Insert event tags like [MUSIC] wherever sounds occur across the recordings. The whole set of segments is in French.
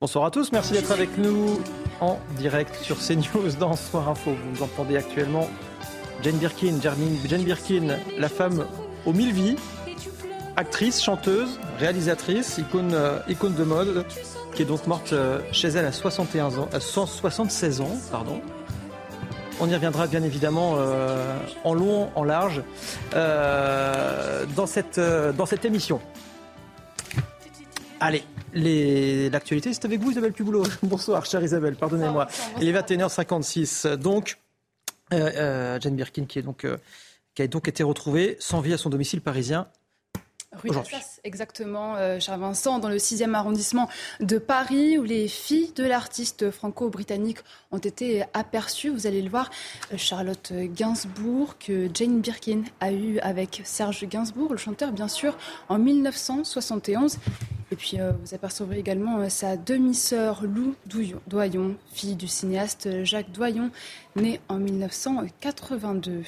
Bonsoir à tous, merci d'être avec nous en direct sur CNews dans Soir Info. Vous entendez actuellement Jane Birkin, Jane Birkin, la femme aux mille vies, actrice, chanteuse, réalisatrice, icône, euh, icône de mode, qui est donc morte euh, chez elle à 61 ans, à 176 ans, pardon. On y reviendra bien évidemment euh, en long, en large dans, cette, dans cette émission. Allez, l'actualité, c'est avec vous, Isabelle Puboulot. [LAUGHS] Bonsoir, chère Isabelle, pardonnez-moi. Il est 21h56. Donc, Jane Birkin, qui, est donc, qui a donc été retrouvée sans vie à son domicile parisien Rue d'Assas, exactement, euh, cher Vincent, dans le 6e arrondissement de Paris, où les filles de l'artiste franco-britannique ont été aperçues. Vous allez le voir, euh, Charlotte Gainsbourg, que Jane Birkin a eu avec Serge Gainsbourg, le chanteur, bien sûr, en 1971. Et puis euh, vous apercevrez également euh, sa demi-sœur Lou Doyon, fille du cinéaste Jacques Doyon, née en 1982.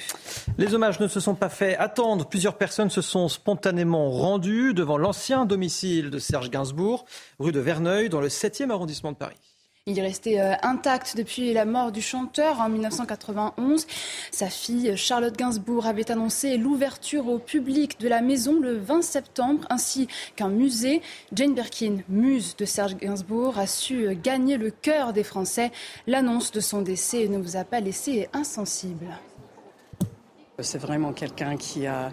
Les hommages ne se sont pas fait attendre. Plusieurs personnes se sont spontanément rendues devant l'ancien domicile de Serge Gainsbourg, rue de Verneuil, dans le 7e arrondissement de Paris. Il est resté euh, intact depuis la mort du chanteur en 1991. Sa fille Charlotte Gainsbourg avait annoncé l'ouverture au public de la maison le 20 septembre, ainsi qu'un musée. Jane Birkin, muse de Serge Gainsbourg, a su gagner le cœur des Français. L'annonce de son décès ne vous a pas laissé insensible. C'est vraiment quelqu'un qui a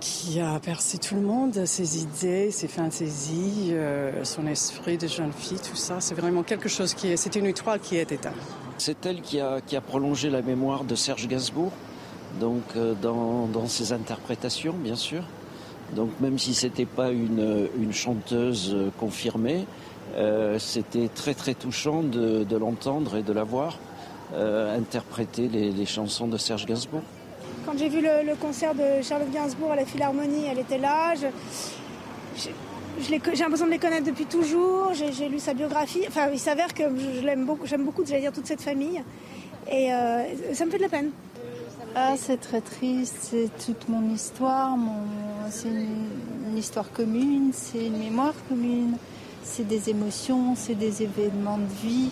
qui a percé tout le monde, ses idées, ses fantaisies, euh, son esprit de jeune fille, tout ça. C'est vraiment quelque chose qui est. C'est une étoile qui est éteinte. C'est elle qui a, qui a prolongé la mémoire de Serge Gainsbourg, donc euh, dans, dans, ses interprétations, bien sûr. Donc même si c'était pas une, une, chanteuse euh, confirmée, c'était très très touchant de, l'entendre et de la voir interpréter les chansons de Serge Gainsbourg. Quand j'ai vu le, concert de Charlotte Gainsbourg à la Philharmonie, elle était là. j'ai l'impression de les connaître depuis toujours. J'ai lu sa biographie. Enfin, il s'avère que je l'aime beaucoup. J'aime beaucoup, j'allais dire, toute cette famille. Et euh, ça me fait de la peine. Ah, c'est très triste. C'est toute mon histoire. C'est une, histoire commune. C'est une mémoire commune. C'est des émotions. C'est des événements de vie.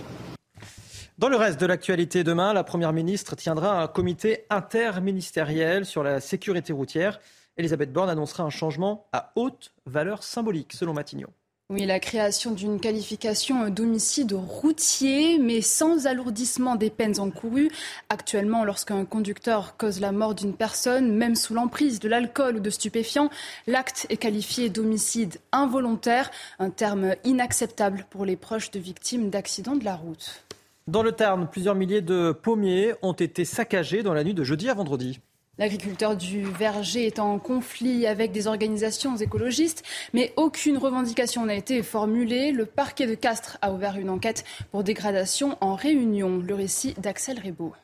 Dans le reste de l'actualité demain, la Première ministre tiendra un comité interministériel sur la sécurité routière. Elisabeth Borne annoncera un changement à haute valeur symbolique, selon Matignon. Oui, la création d'une qualification d'homicide routier, mais sans alourdissement des peines encourues. Actuellement, lorsqu'un conducteur cause la mort d'une personne, même sous l'emprise de l'alcool ou de stupéfiants, l'acte est qualifié d'homicide involontaire, un terme inacceptable pour les proches de victimes d'accidents de la route. Dans le Tarn, plusieurs milliers de pommiers ont été saccagés dans la nuit de jeudi à vendredi. L'agriculteur du verger est en conflit avec des organisations écologistes, mais aucune revendication n'a été formulée. Le parquet de Castres a ouvert une enquête pour dégradation en réunion. Le récit d'Axel Rebaud.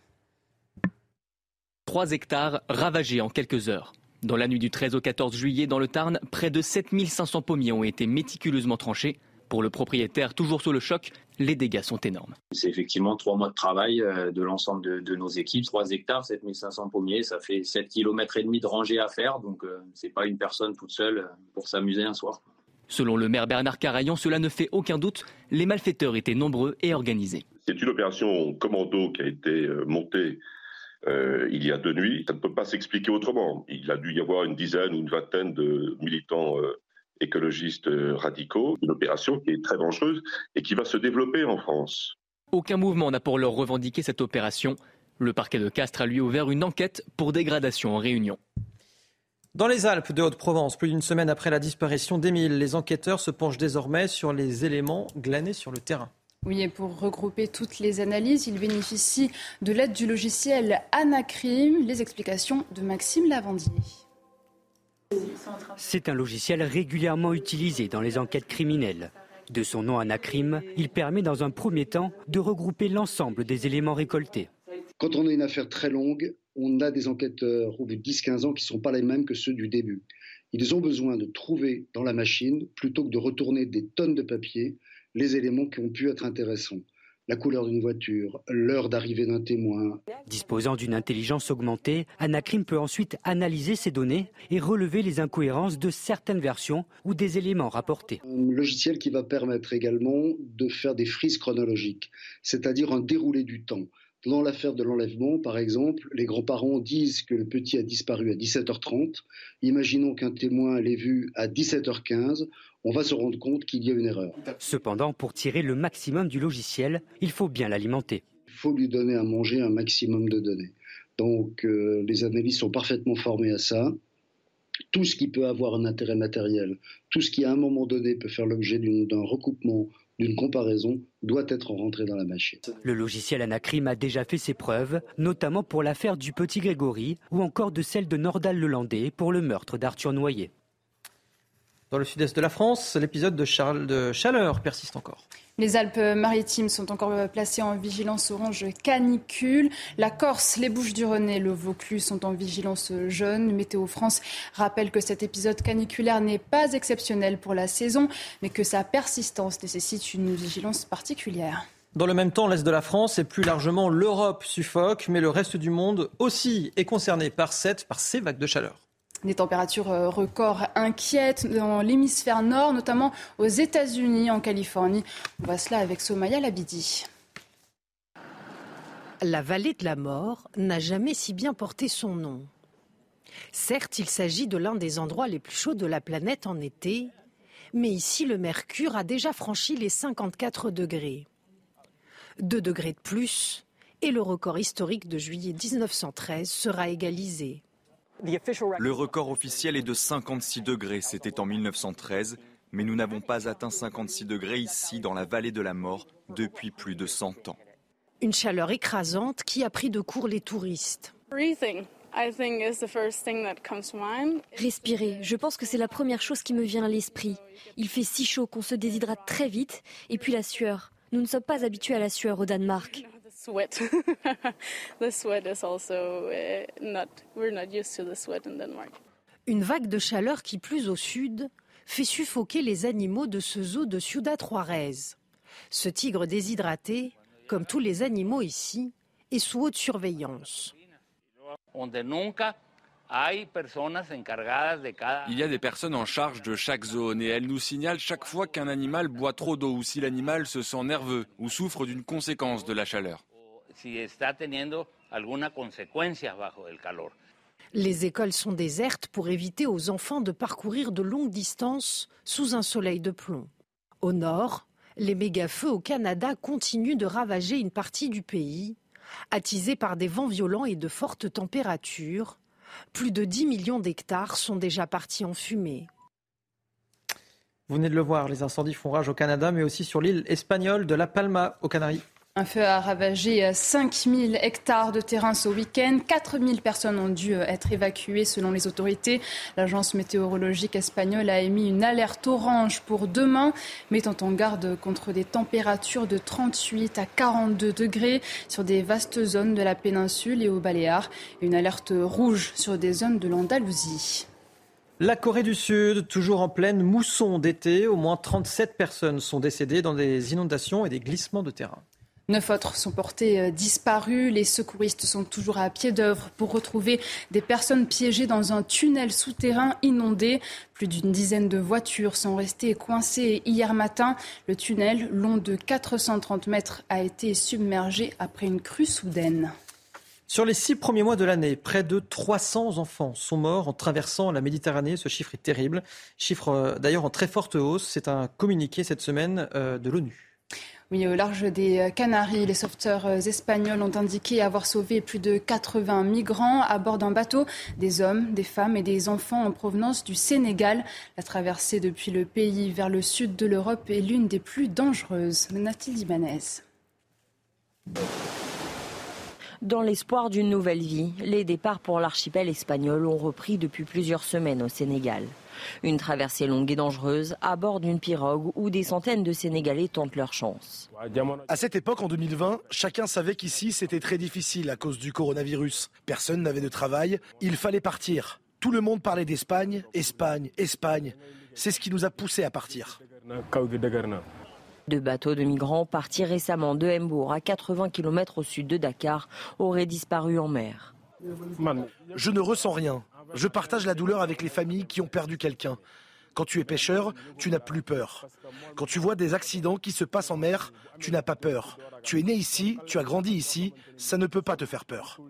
Trois hectares ravagés en quelques heures. Dans la nuit du 13 au 14 juillet, dans le Tarn, près de 7500 pommiers ont été méticuleusement tranchés. Pour le propriétaire, toujours sous le choc, les dégâts sont énormes. C'est effectivement trois mois de travail euh, de l'ensemble de, nos équipes. 3 hectares, 7500 pommiers, ça fait 7 km et demi de rangée à faire. Donc euh, c'est pas une personne toute seule euh, pour s'amuser un soir. Selon le maire Bernard Carayon, cela ne fait aucun doute, les malfaiteurs étaient nombreux et organisés. C'est une opération commando qui a été montée il y a deux nuits. Ça ne peut pas s'expliquer autrement. Il a dû y avoir une dizaine ou une vingtaine de militants écologistes euh, radicaux, une opération qui est très dangereuse et qui va se développer en France. Aucun mouvement n'a pour l'heure revendiqué cette opération. Le parquet de Castres a lui ouvert une enquête pour dégradation en réunion. Dans les Alpes de Haute-Provence, plus d'une semaine après la disparition d'Émile, les enquêteurs se penchent désormais sur les éléments glanés sur le terrain. Oui, et pour regrouper toutes les analyses, ils bénéficient de l'aide du logiciel Anacrim. Les explications de Maxime Lavandier. C'est un logiciel régulièrement utilisé dans les enquêtes criminelles. De son nom Anacrim, il permet dans un premier temps de regrouper l'ensemble des éléments récoltés. Quand on a une affaire très longue, on a des enquêteurs au bout de 10-15 ans qui ne sont pas les mêmes que ceux du début. Ils ont besoin de trouver dans la machine, plutôt que de retourner des tonnes de papier, les éléments qui ont pu être intéressants la couleur d'une voiture, l'heure d'arrivée d'un témoin. Disposant d'une intelligence augmentée, Anacrim peut ensuite analyser ces données et relever les incohérences de certaines versions ou des éléments rapportés. Un logiciel qui va permettre également de faire des frises chronologiques, c'est-à-dire un déroulé du temps. Dans l'affaire de l'enlèvement, par exemple, les grands-parents disent que le petit a disparu à 17h30. Imaginons qu'un témoin l'ait vu à 17h15. On va se rendre compte qu'il y a une erreur. Cependant, pour tirer le maximum du logiciel, il faut bien l'alimenter. Il faut lui donner à manger un maximum de données. Donc, euh, les analystes sont parfaitement formés à ça. Tout ce qui peut avoir un intérêt matériel, tout ce qui à un moment donné peut faire l'objet d'un recoupement d'une comparaison doit être rentré dans la machine. Le logiciel Anacrim a déjà fait ses preuves, notamment pour l'affaire du petit Grégory ou encore de celle de Nordal-Lelandais pour le meurtre d'Arthur Noyer. Dans le sud-est de la France, l'épisode de, de chaleur persiste encore. Les Alpes-Maritimes sont encore placées en vigilance orange canicule. La Corse, les Bouches-du-Rhône et le Vaucluse sont en vigilance jaune. Météo France rappelle que cet épisode caniculaire n'est pas exceptionnel pour la saison, mais que sa persistance nécessite une vigilance particulière. Dans le même temps, l'Est de la France et plus largement l'Europe suffoque, mais le reste du monde aussi est concerné par, cette, par ces vagues de chaleur. Des températures euh, records inquiètes dans l'hémisphère nord, notamment aux États-Unis, en Californie. On voit cela avec Somaya Labidi. La vallée de la mort n'a jamais si bien porté son nom. Certes, il s'agit de l'un des endroits les plus chauds de la planète en été, mais ici le mercure a déjà franchi les 54 degrés. Deux degrés de plus, et le record historique de juillet 1913 sera égalisé. Le record officiel est de 56 degrés, c'était en 1913, mais nous n'avons pas atteint 56 degrés ici dans la vallée de la mort depuis plus de 100 ans. Une chaleur écrasante qui a pris de court les touristes. Respirer, je pense que c'est la première chose qui me vient à l'esprit. Il fait si chaud qu'on se déshydrate très vite, et puis la sueur. Nous ne sommes pas habitués à la sueur au Danemark. Une vague de chaleur qui, plus au sud, fait suffoquer les animaux de ce zoo de Ciudad Juarez. Ce tigre déshydraté, comme tous les animaux ici, est sous haute surveillance. Il y a des personnes en charge de chaque zone et elles nous signalent chaque fois qu'un animal boit trop d'eau ou si l'animal se sent nerveux ou souffre d'une conséquence de la chaleur. Les écoles sont désertes pour éviter aux enfants de parcourir de longues distances sous un soleil de plomb. Au nord, les méga-feux au Canada continuent de ravager une partie du pays, attisés par des vents violents et de fortes températures. Plus de 10 millions d'hectares sont déjà partis en fumée. Vous venez de le voir, les incendies font rage au Canada, mais aussi sur l'île espagnole de La Palma, aux Canaries. Un feu a ravagé 5000 hectares de terrain ce week-end. 4000 personnes ont dû être évacuées selon les autorités. L'agence météorologique espagnole a émis une alerte orange pour demain, mettant en garde contre des températures de 38 à 42 degrés sur des vastes zones de la péninsule et aux Baléares. Une alerte rouge sur des zones de l'Andalousie. La Corée du Sud, toujours en pleine mousson d'été, au moins 37 personnes sont décédées dans des inondations et des glissements de terrain. Neuf autres sont portés euh, disparus. Les secouristes sont toujours à pied d'œuvre pour retrouver des personnes piégées dans un tunnel souterrain inondé. Plus d'une dizaine de voitures sont restées coincées hier matin. Le tunnel, long de 430 mètres, a été submergé après une crue soudaine. Sur les six premiers mois de l'année, près de 300 enfants sont morts en traversant la Méditerranée. Ce chiffre est terrible. Chiffre euh, d'ailleurs en très forte hausse. C'est un communiqué cette semaine euh, de l'ONU. Au large des Canaries, les sauveteurs espagnols ont indiqué avoir sauvé plus de 80 migrants à bord d'un bateau, des hommes, des femmes et des enfants en provenance du Sénégal. La traversée depuis le pays vers le sud de l'Europe est l'une des plus dangereuses. Nathalie Ibanez. Dans l'espoir d'une nouvelle vie, les départs pour l'archipel espagnol ont repris depuis plusieurs semaines au Sénégal. Une traversée longue et dangereuse à bord d'une pirogue où des centaines de Sénégalais tentent leur chance. À cette époque, en 2020, chacun savait qu'ici c'était très difficile à cause du coronavirus. Personne n'avait de travail, il fallait partir. Tout le monde parlait d'Espagne, Espagne, Espagne. C'est ce qui nous a poussés à partir. Deux bateaux de migrants partis récemment de Hambourg, à 80 km au sud de Dakar, auraient disparu en mer. Je ne ressens rien. Je partage la douleur avec les familles qui ont perdu quelqu'un. Quand tu es pêcheur, tu n'as plus peur. Quand tu vois des accidents qui se passent en mer, tu n'as pas peur. Tu es né ici, tu as grandi ici, ça ne peut pas te faire peur.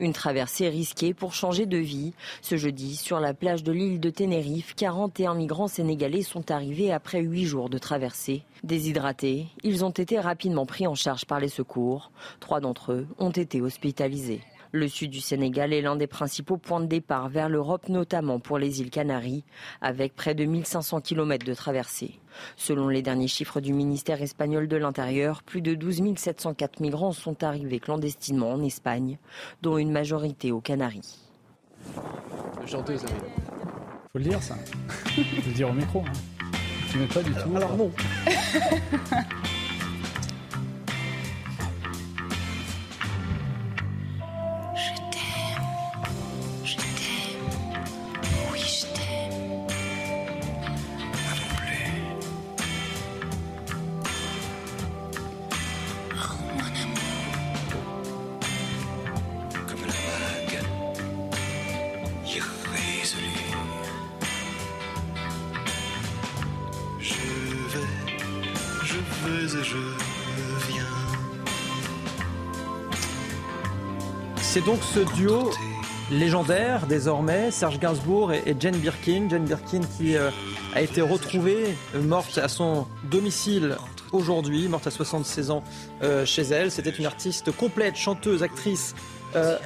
Une traversée risquée pour changer de vie. Ce jeudi, sur la plage de l'île de Tenerife, 41 migrants sénégalais sont arrivés après 8 jours de traversée. Déshydratés, ils ont été rapidement pris en charge par les secours. Trois d'entre eux ont été hospitalisés. Le sud du Sénégal est l'un des principaux points de départ vers l'Europe, notamment pour les îles Canaries, avec près de 1500 km de traversée. Selon les derniers chiffres du ministère espagnol de l'Intérieur, plus de 12 704 migrants sont arrivés clandestinement en Espagne, dont une majorité aux Canaries. chanteuse, Faut le dire, ça. [LAUGHS] Faut le dire au micro. Hein. Tu pas du tout. Alors non. [LAUGHS] Donc ce duo légendaire désormais, Serge Gainsbourg et, Jane Birkin. Jane Birkin qui euh, a été retrouvée euh, morte à son domicile aujourd'hui, morte à 76 ans euh, chez elle. C'était une artiste complète, chanteuse, actrice,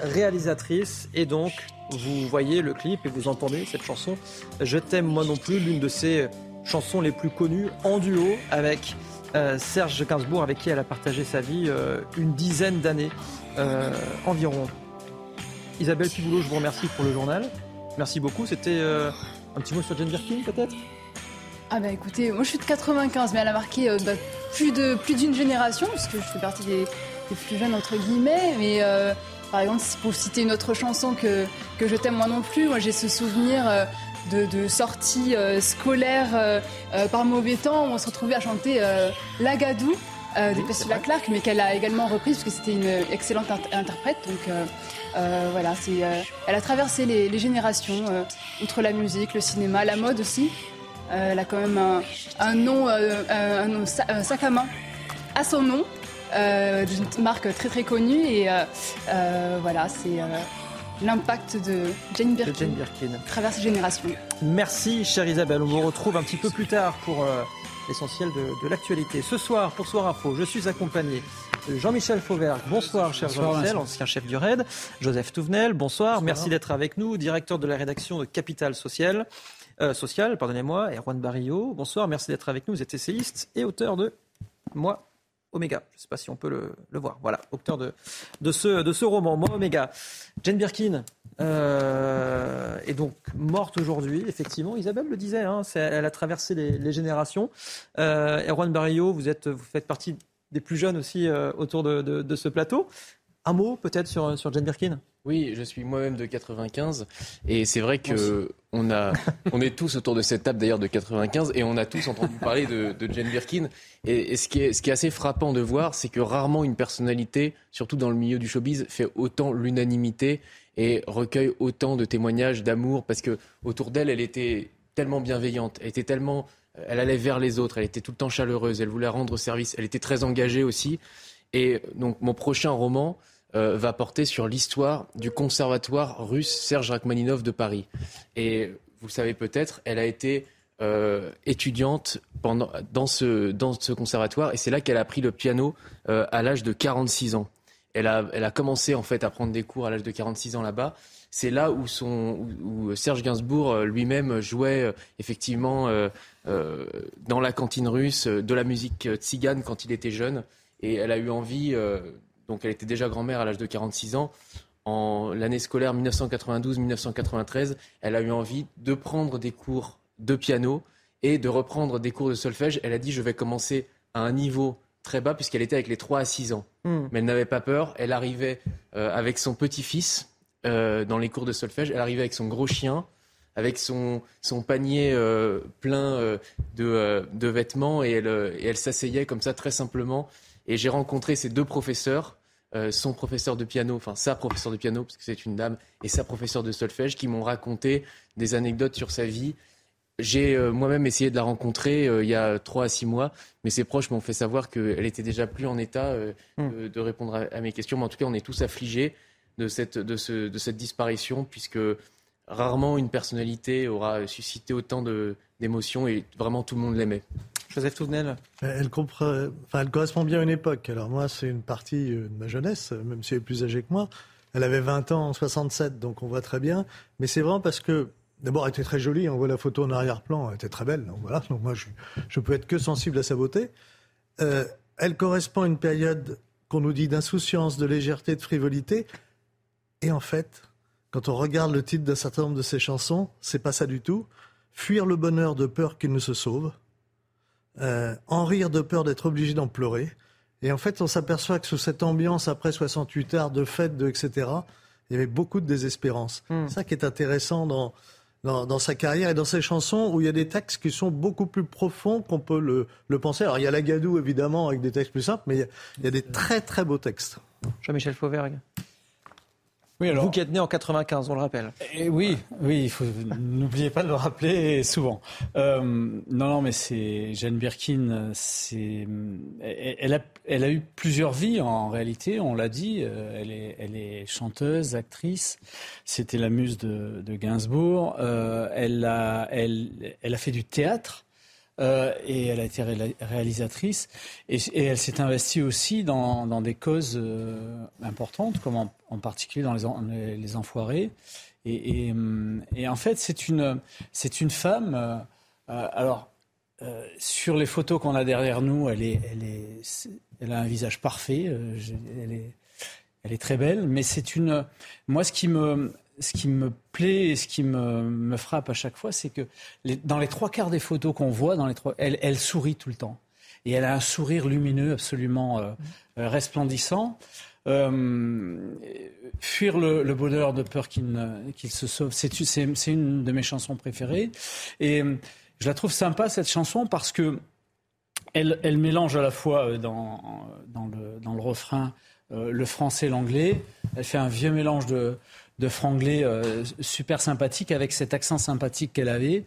réalisatrice et donc vous voyez le clip et vous entendez cette chanson Je t'aime moi non plus, l'une de ses chansons les plus connues en duo avec Serge Gainsbourg avec qui elle a partagé sa vie une dizaine d'années environ. Isabelle Piboulot, je vous remercie pour le journal. Merci beaucoup. C'était euh, un petit mot sur Jane Birkin, peut-être? Ah bah écoutez, moi je suis de 95, mais elle a marqué euh, bah, plus de plus d'une génération, puisque je fais partie des, plus jeunes entre guillemets. Mais par exemple, pour citer une autre chanson que, que je t'aime moi non plus, moi j'ai ce souvenir de, de sorties scolaires par mauvais temps où on se retrouvait à chanter Lagadou euh, de Priscilla Clark, mais qu'elle a également reprise parce que c'était une excellente interprète. Donc euh, euh, voilà, c'est, elle a traversé les, générations, outre la musique, le cinéma, la mode aussi. elle a quand même un, nom, un, sac à main à son nom, d'une marque très très connue. Et voilà, c'est l'impact de Jane Birkin, de Jane Birkin. traverse les générations. Merci, chère Isabelle. On vous retrouve un petit peu plus tard pour l'essentiel de, l'actualité. Ce soir, pour Soir Info, je suis accompagné de Jean-Michel Fauvergue. Bonsoir, cher Jean-Michel, ancien chef du RAID. Joseph Touvenel, bonsoir. Merci d'être avec nous, directeur de la rédaction de Capital Social. Euh, social, pardonnez-moi, et Juan Barrio. Bonsoir, merci d'être avec nous. Vous êtes essayiste et auteur de Moi, Oméga. Je ne sais pas si on peut le, voir. Voilà, auteur de, ce, roman, Moi, Oméga. Jane Birkin, euh, est donc morte aujourd'hui, effectivement. Isabelle le disait, hein, elle a traversé les, générations. Euh, Erwan Barrio, vous, êtes, vous faites partie des plus jeunes aussi euh, autour de, ce plateau. Un mot peut-être sur Jane Birkin? Oui, je suis moi-même de 95 et c'est vrai que on, a, on est tous autour de cette table d'ailleurs de 95 et on a tous entendu parler de, de Jane Birkin. Et, ce, qui est, ce qui est assez frappant de voir, c'est que rarement une personnalité, surtout dans le milieu du showbiz, fait autant l'unanimité et recueille autant de témoignages d'amour parce que autour d'elle, elle était tellement bienveillante, elle était tellement, elle allait vers les autres, elle était tout le temps chaleureuse, elle voulait rendre service, elle était très engagée aussi. Et donc mon prochain roman euh, va porter sur l'histoire du conservatoire russe Serge Rachmaninov de Paris. Et vous le savez peut-être, elle a été euh, étudiante pendant, dans, ce, dans ce conservatoire et c'est là qu'elle a appris le piano euh, à l'âge de 46 ans. Elle a, elle a commencé en fait à prendre des cours à l'âge de 46 ans là-bas. C'est là où, son, où, Serge Gainsbourg lui-même jouait effectivement dans la cantine russe de la musique tzigane quand il était jeune. Et elle a eu envie donc elle était déjà grand-mère à l'âge de 46 ans. En l'année scolaire 1992-1993, elle a eu envie de prendre des cours de piano et de reprendre des cours de solfège. Elle a dit je vais commencer à un niveau très bas puisqu'elle était avec les 3 à 6 ans. Hmm. Mais elle n'avait pas peur. Elle arrivait euh, avec son petit-fils euh, dans les cours de solfège. Elle arrivait avec son gros chien, avec son, son panier euh, plein de, de, vêtements et elle, et elle s'asseyait comme ça très simplement. Et j'ai rencontré ces deux professeurs, son professeur de piano, enfin sa professeure de piano, parce que c'est une dame, et sa professeure de solfège, qui m'ont raconté des anecdotes sur sa vie j'ai euh, moi-même essayé de la rencontrer euh, il y a trois à six mois, mais ses proches m'ont fait savoir qu'elle était déjà plus en état euh, hmm. de, répondre à, mes questions. Mais en tout cas, on est tous affligés de cette, de, ce, de cette disparition, puisque rarement une personnalité aura suscité autant d'émotions et vraiment tout le monde l'aimait. Joseph Touvenel elle, correspond bien à une époque. Alors moi, c'est une partie de ma jeunesse, même si elle est plus âgée que moi. Elle avait 20 ans en 67, donc on voit très bien. Mais c'est vraiment parce que D'abord, elle était très jolie. On voit la photo en arrière-plan. Elle était très belle. Donc voilà. Donc moi, je, je peux être que sensible à sa beauté. Euh, elle correspond à une période qu'on nous dit d'insouciance, de légèreté, de frivolité. Et en fait, quand on regarde le titre d'un certain nombre de ses chansons, c'est pas ça du tout. Fuir le bonheur de peur qu'il ne se sauve. Euh, en rire de peur d'être obligé d'en pleurer. Et en fait, on s'aperçoit que sous cette ambiance, après 68 heures de fête, de etc., il y avait beaucoup de désespérance. C'est ça qui est intéressant dans, dans, sa carrière et dans ses chansons où il y a des textes qui sont beaucoup plus profonds qu'on peut le, penser. Alors il y a la Gadou évidemment avec des textes plus simples, mais il y a, des très très beaux textes. Jean-Michel Fauvergue. Oui, alors, Vous qui êtes né en 95, on le rappelle. Et oui, oui, il faut n'oubliez pas de le rappeler souvent. Euh, non, non, mais c'est Jeanne Birkin. C'est, elle a, elle a eu plusieurs vies en réalité. On l'a dit. Euh, elle est, elle est chanteuse, actrice. C'était la muse de, de Gainsbourg. Euh, elle a, elle, elle a fait du théâtre. Euh, et elle a été réalisatrice. Et, elle s'est investie aussi dans, des causes euh, importantes, comme en, particulier dans les, enfoirés. Et, et, en fait, c'est une, une femme. Euh, alors, sur les photos qu'on a derrière nous, elle, est, elle, est, elle a un visage parfait. elle, est, elle est très belle. Mais c'est une. Moi, ce qui me ce qui me plaît et ce qui me, frappe à chaque fois, c'est que dans les trois quarts des photos qu'on voit, dans les trois, elle, sourit tout le temps. Et elle a un sourire lumineux absolument euh, euh, resplendissant. Euh, fuir le, bonheur de peur qu'il se sauve, c'est une de mes chansons préférées. Et je la trouve sympa, cette chanson, parce que elle, mélange à la fois dans, dans, le, dans le refrain le français et l'anglais. Elle fait un vieux mélange de, de franglais euh, super sympathique avec cet accent sympathique qu'elle avait.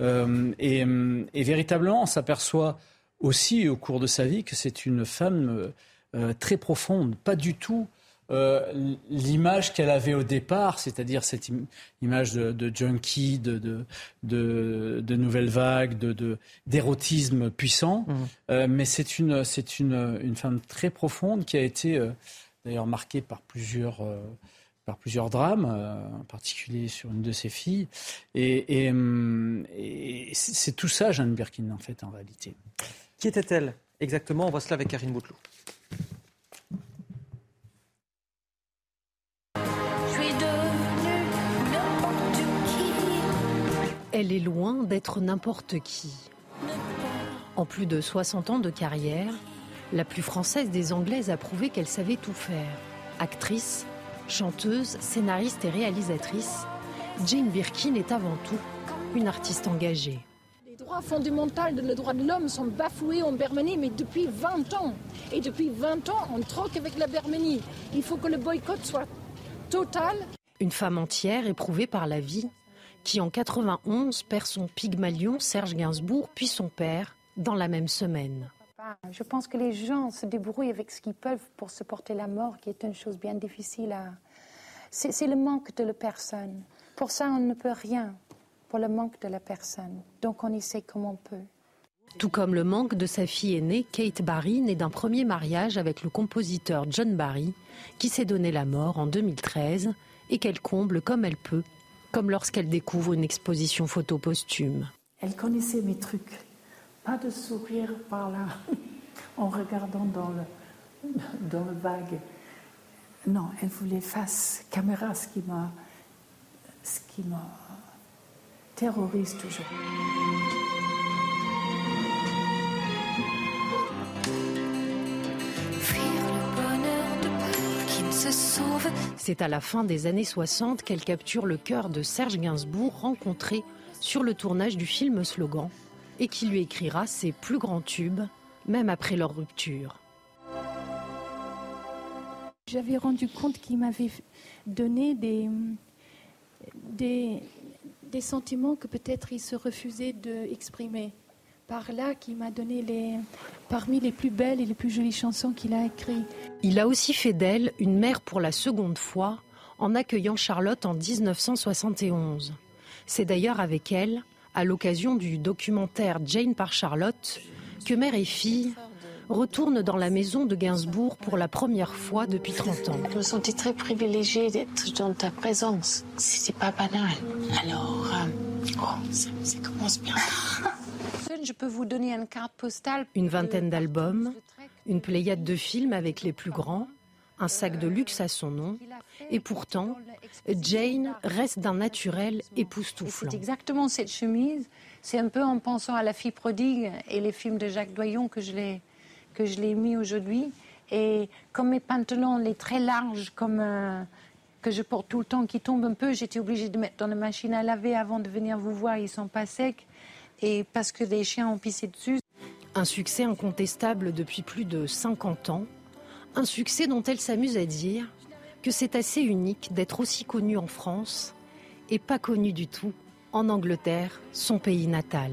Euh, euh, et, véritablement, on s'aperçoit aussi au cours de sa vie que c'est une femme très profonde, pas du tout l'image qu'elle avait au départ, c'est-à-dire cette image de, junkie, de, de, nouvelle vague, d'érotisme puissant. Mmh. mais c'est une, une, une, femme très profonde qui a été d'ailleurs marquée par plusieurs par plusieurs drames, euh, en particulier sur une de ses filles. Et, hum, c'est tout ça, Jeanne Birkin, en fait, en réalité. Qui était-elle exactement? On voit cela avec Karine Bouteloup. Elle est loin d'être n'importe qui. En plus de 60 ans de carrière, la plus française des Anglaises a prouvé qu'elle savait tout faire. Actrice, Chanteuse, scénariste et réalisatrice, Jane Birkin est avant tout une artiste engagée. Les droits fondamentaux, les droits de l'homme sont bafoués en Birmanie, mais depuis 20 ans. Et depuis 20 ans, on troque avec la Birmanie. Il faut que le boycott soit total. Une femme entière éprouvée par la vie, qui en 91 perd son pygmalion Serge Gainsbourg, puis son père, dans la même semaine. Je pense que les gens se débrouillent avec ce qu'ils peuvent pour supporter la mort, qui est une chose bien difficile à. C'est le manque de la personne. Pour ça, on ne peut rien. Pour le manque de la personne. Donc, on essaie comme on peut. Tout comme le manque de sa fille aînée, Kate Barry, née d'un premier mariage avec le compositeur John Barry, qui s'est donné la mort en 2013 et qu'elle comble comme elle peut, comme lorsqu'elle découvre une exposition photo posthume. Elle connaissait mes trucs pas de sourire par là [LAUGHS] en regardant dans le, dans le vague. non, elle voulait face caméra, ce qui m'a, ce qui m'a terrorise toujours. C'est à la fin des années 60 qu'elle capture le cœur de Serge Gainsbourg, rencontré sur le tournage du film Slogan, et qui lui écrira ses plus grands tubes, même après leur rupture. J'avais rendu compte qu'il m'avait donné des, des, sentiments que peut-être il se refusait d'exprimer. Par là, qui m'a donné les, parmi les plus belles et les plus jolies chansons qu'il a écrites. Il a aussi fait d'elle une mère pour la seconde fois en accueillant Charlotte en 1971. C'est d'ailleurs avec elle, à l'occasion du documentaire Jane par Charlotte, que mère et fille retournent dans la maison de Gainsbourg pour la première fois depuis 30 ans. Je me sentais très privilégiée d'être dans ta présence. C'est pas banal. Alors, euh, oh, ça, ça commence bien. [LAUGHS] Je peux vous donner une carte postale. Une vingtaine d'albums, une pléiade de films avec les plus grands, un sac de luxe à son nom, et pourtant, Jane reste d'un naturel époustouflant. C'est exactement cette chemise. C'est un peu en pensant à La fille prodigue et les films de Jacques Doyon que je l'ai que je l'ai mis aujourd'hui. Et comme mes pantalons, les très larges, comme euh, que je porte tout le temps, qui tombent un peu, j'étais obligée de mettre dans la machine à laver avant de venir vous voir. Ils sont pas secs et parce que des chiens ont pissé dessus. Un succès incontestable depuis plus de 50 ans. Un succès dont elle s'amuse à dire que c'est assez unique d'être aussi connue en France et pas connue du tout en Angleterre, son pays natal.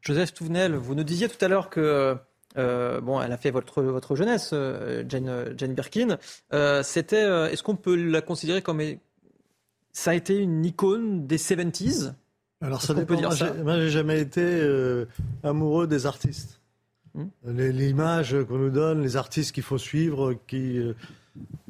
Joseph Touvenel, vous nous disiez tout à l'heure que euh, bon, elle a fait votre, votre jeunesse, euh, Jane, Jane, Birkin. Euh, c'était, est-ce qu'on peut la considérer comme ça a été une icône des 70s Alors ça dépend. Dire ça moi, j'ai jamais été amoureux des artistes. Hmm. L'image qu'on nous donne, les artistes qu'il faut suivre, qui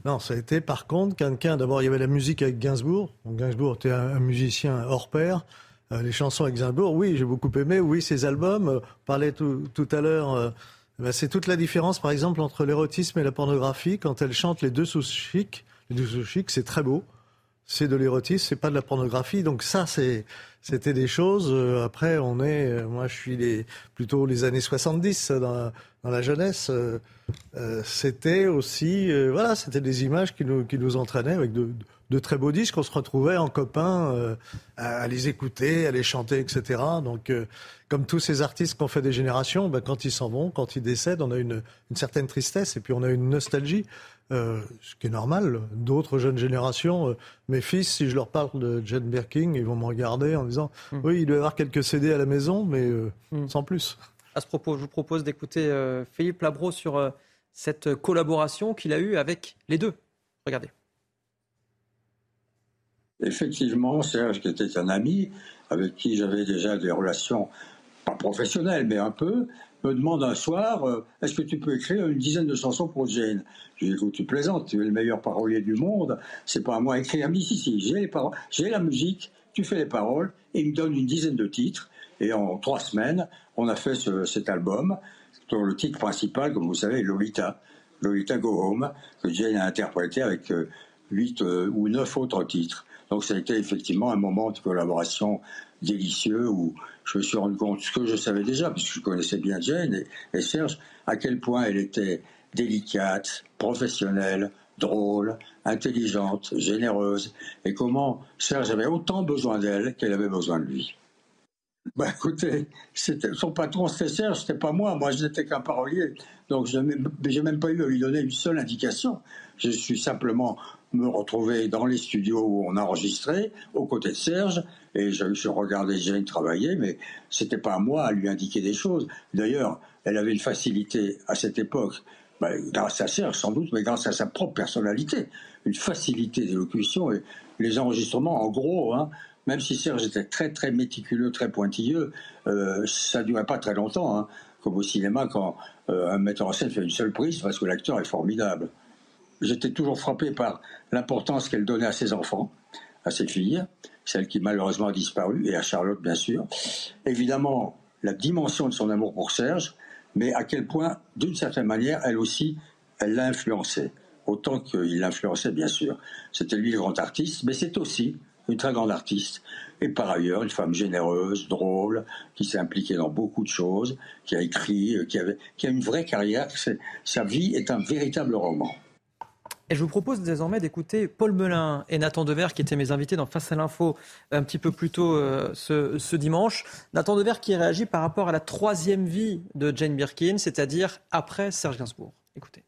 non, ça a été par contre quelqu'un. D'abord, il y avait la musique avec Gainsbourg. Gainsbourg était un musicien hors pair. Euh, les chansons avec Gainsbourg, oui, j'ai beaucoup aimé. Oui, ses albums. Euh, on parlait tout, à l'heure. Euh, ben, c'est toute la différence, par exemple, entre l'érotisme et la pornographie. Quand elle chante les deux sous chic, les deux sous chic, c'est très beau. C'est de l'érotisme, c'est pas de la pornographie. Donc ça, c'est, c'était des choses. après, on est, moi, je suis les, plutôt les années 70 dans, dans la jeunesse. c'était aussi, voilà, c'était des images qui nous, qui nous entraînaient avec de, de très beaux disques. On se retrouvait en copains euh, à, les écouter, à les chanter, etc. Donc, euh, comme tous ces artistes qui ont fait des générations, ben, quand ils s'en vont, quand ils décèdent, on a une, certaine tristesse et puis on a une nostalgie, euh, ce qui est normal. D'autres jeunes générations, mes fils, si je leur parle de Jane Birkin, ils vont me regarder en disant hmm. oui, il doit y avoir quelques CD à la maison, mais hmm. sans plus. À ce propos, je vous propose d'écouter Philippe Labro sur cette collaboration qu'il a eue avec les deux. Regardez. Effectivement, Serge, qui était un ami, avec qui j'avais déjà des relations, pas professionnelles, mais un peu, me demande un soir euh, Est-ce que tu peux écrire une dizaine de chansons pour Jane? Je lui dis Écoute, tu plaisantes, tu es le meilleur parolier du monde, c'est pas à moi d'écrire. Dit Si, si, j'ai les paroles, j'ai la musique, tu fais les paroles, et il me donne une dizaine de titres. Et en trois semaines, on a fait cet album, dont le titre principal, comme vous savez, Lolita. Lolita Go Home, que Jane a interprété avec euh, huit euh, ou neuf autres titres. Donc ça a été effectivement un moment de collaboration délicieux où je me suis rendu compte ce que je savais déjà, puisque je connaissais bien Jane et, Serge, à quel point elle était délicate, professionnelle, drôle, intelligente, généreuse, et comment Serge avait autant besoin d'elle qu'elle avait besoin de lui. Bah écoutez, son patron c'était Serge, c'était pas moi. Moi je n'étais qu'un parolier, donc je n'ai même pas eu à lui donner une seule indication. Je suis simplement me retrouver dans les studios où on enregistrait, aux côtés de Serge, et je, regardais Jane travailler, mais c'était pas à moi à lui indiquer des choses. D'ailleurs, elle avait une facilité à cette époque, bah, grâce à Serge sans doute, mais grâce à sa propre personnalité, une facilité d'élocution et les enregistrements, en gros, hein, même si Serge était très très méticuleux, très pointilleux, euh, ça durait pas très longtemps, hein, comme au cinéma quand euh, un metteur en scène fait une seule prise parce que l'acteur est formidable j'étais toujours frappé par l'importance qu'elle donnait à ses enfants, à ses filles, celle qui malheureusement a disparu, et à Charlotte bien sûr. Évidemment, la dimension de son amour pour Serge, mais à quel point, d'une certaine manière, elle aussi elle l'a influencé. Autant qu'il l'influençait, bien sûr. C'était lui le grand artiste, mais c'est aussi une très grande artiste. Et par ailleurs, une femme généreuse, drôle, qui s'est impliquée dans beaucoup de choses, qui a écrit, avait, qui a une vraie carrière. Sa vie est un véritable roman. Et je vous propose désormais d'écouter Paul Melun et Nathan Dever, qui étaient mes invités dans Face à l'info un petit peu plus tôt euh, ce, ce, dimanche. Nathan Dever qui réagit par rapport à la troisième vie de Jane Birkin, c'est-à-dire après Serge Gainsbourg. Écoutez.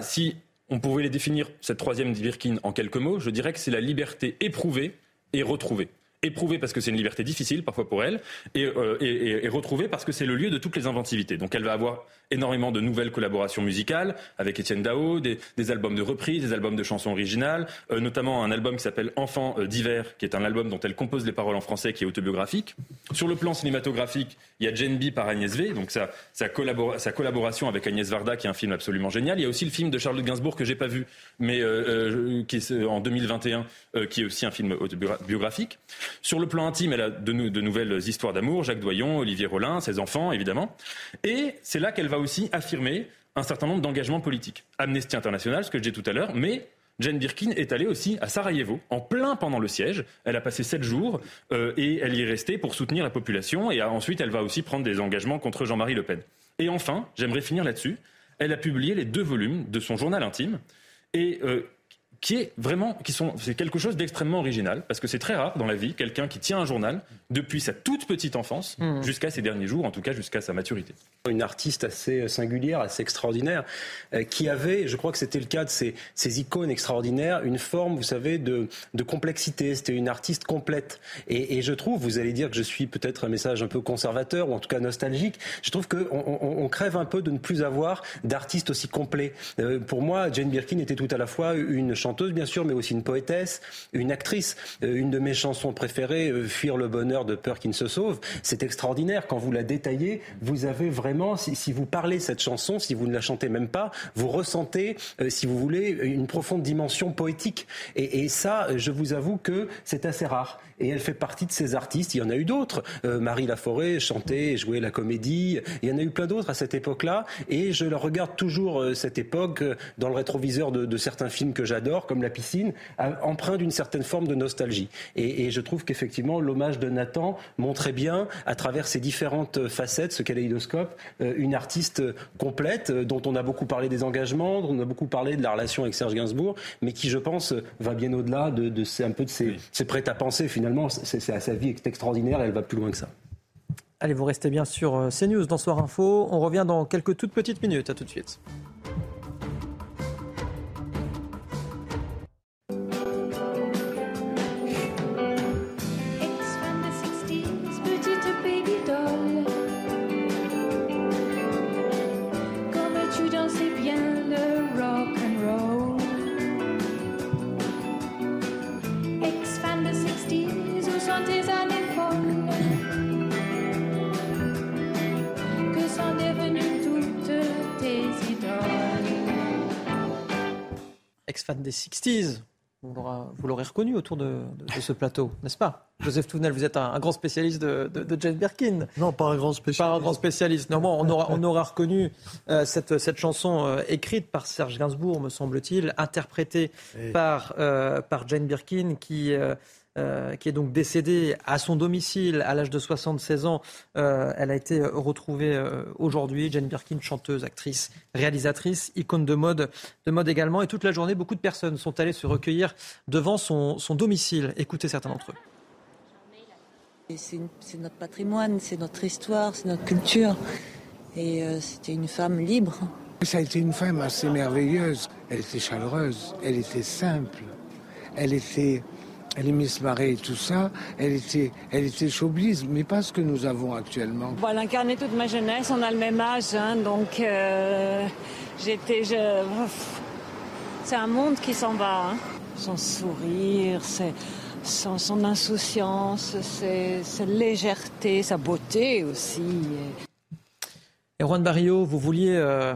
Si on pouvait les définir, cette troisième Birkin, en quelques mots, je dirais que c'est la liberté éprouvée et retrouvée éprouvée parce que c'est une liberté difficile parfois pour elle, et, euh, et, et retrouvée parce que c'est le lieu de toutes les inventivités. Donc elle va avoir énormément de nouvelles collaborations musicales avec Étienne Dao, des, albums de reprises, des albums de chansons originales, euh, notamment un album qui s'appelle Enfants euh, d'hiver, qui est un album dont elle compose les paroles en français, qui est autobiographique. Sur le plan cinématographique, il y a Jane B par Agnès V, donc sa, sa, collabora sa collaboration avec Agnès Varda, qui est un film absolument génial. Il y a aussi le film de Charlotte Gainsbourg que j'ai pas vu, mais qui est en 2021, qui est aussi un film autobiographique. Sur le plan intime, elle a de, nouvelles histoires d'amour, Jacques Doyon, Olivier Rollin, ses enfants, évidemment. Et c'est là qu'elle va aussi affirmer un certain nombre d'engagements politiques. Amnesty International, ce que je disais tout à l'heure, mais Jane Birkin est allée aussi à Sarajevo, en plein pendant le siège. Elle a passé sept jours euh, et elle y est restée pour soutenir la population. Et ensuite, elle va aussi prendre des engagements contre Jean-Marie Le Pen. Et enfin, j'aimerais finir là-dessus. Elle a publié les deux volumes de son journal intime. Et euh, qui est vraiment, qui sont, c'est quelque chose d'extrêmement original, parce que c'est très rare dans la vie, quelqu'un qui tient un journal depuis sa toute petite enfance mmh. jusqu'à ses derniers jours, en tout cas jusqu'à sa maturité. Une artiste assez singulière, assez extraordinaire, euh, qui avait, je crois que c'était le cas de ces, ces, icônes extraordinaires, une forme, vous savez, de, de complexité. C'était une artiste complète. Et, et, je trouve, vous allez dire que je suis peut-être un message un peu conservateur ou en tout cas nostalgique. Je trouve qu'on on, on crève un peu de ne plus avoir d'artistes aussi complets. Euh, pour moi, Jane Birkin était tout à la fois une chanteuse chanteuse bien sûr, mais aussi une poétesse, une actrice. Euh, une de mes chansons préférées, euh, Fuir le bonheur de peur qui ne se sauve, c'est extraordinaire. Quand vous la détaillez, vous avez vraiment, si, vous parlez cette chanson, si vous ne la chantez même pas, vous ressentez, euh, si vous voulez, une profonde dimension poétique. Et, ça, je vous avoue que c'est assez rare et elle fait partie de ces artistes. Il y en a eu d'autres. Marie Laforêt chantait, jouait la comédie. Il y en a eu plein d'autres à cette époque-là. Et je regarde toujours cette époque dans le rétroviseur de certains films que j'adore, comme La piscine, empreint d'une certaine forme de nostalgie. Et, et je trouve qu'effectivement, l'hommage de Nathan montrait bien, à travers ses différentes facettes, ce kaléidoscope, une artiste complète, dont on a beaucoup parlé des engagements, dont on a beaucoup parlé de la relation avec Serge Gainsbourg, mais qui, je pense, va bien au-delà de, de, ces, un peu de ses, ses prêts-à-penser, finalement finalement, sa vie est extraordinaire, elle va plus loin que ça. Allez, vous restez bien sur euh, CNews dans Soir Info. On revient dans quelques toutes petites minutes. À tout de suite. Des 60s, vous l'aurez reconnu autour de, de, de ce plateau, n'est-ce pas? Joseph Tounel, vous êtes un, un grand spécialiste de, de, Jane Birkin. Non, pas un grand spécialiste. Pas un grand spécialiste. Non, bon, on, aura, on aura reconnu euh, cette, cette chanson euh, écrite par Serge Gainsbourg, me semble-t-il, interprétée Et... par, euh, par Jane Birkin, qui euh, qui est donc décédée à son domicile à l'âge de 76 ans. Euh, elle a été retrouvée euh, aujourd'hui. Jane Birkin, chanteuse, actrice, réalisatrice, icône de mode, de mode également. Et toute la journée, beaucoup de personnes sont allées se recueillir devant son, son domicile. Écoutez certains d'entre eux. C'est notre patrimoine, c'est notre histoire, c'est notre culture. Et euh, c'était une femme libre. Ça a été une femme assez merveilleuse. Elle était chaleureuse, elle était simple, elle était elle est Miss Marais et tout ça, elle était, elle était showbiz, mais pas ce que nous avons actuellement. Bon, elle incarnait toute ma jeunesse, on a le même âge, hein, donc euh, j'étais... Je... C'est un monde qui s'en va. Hein. Son sourire, c'est son, son, insouciance, sa légèreté, sa beauté aussi. Et Juan Barrio, vous vouliez... Euh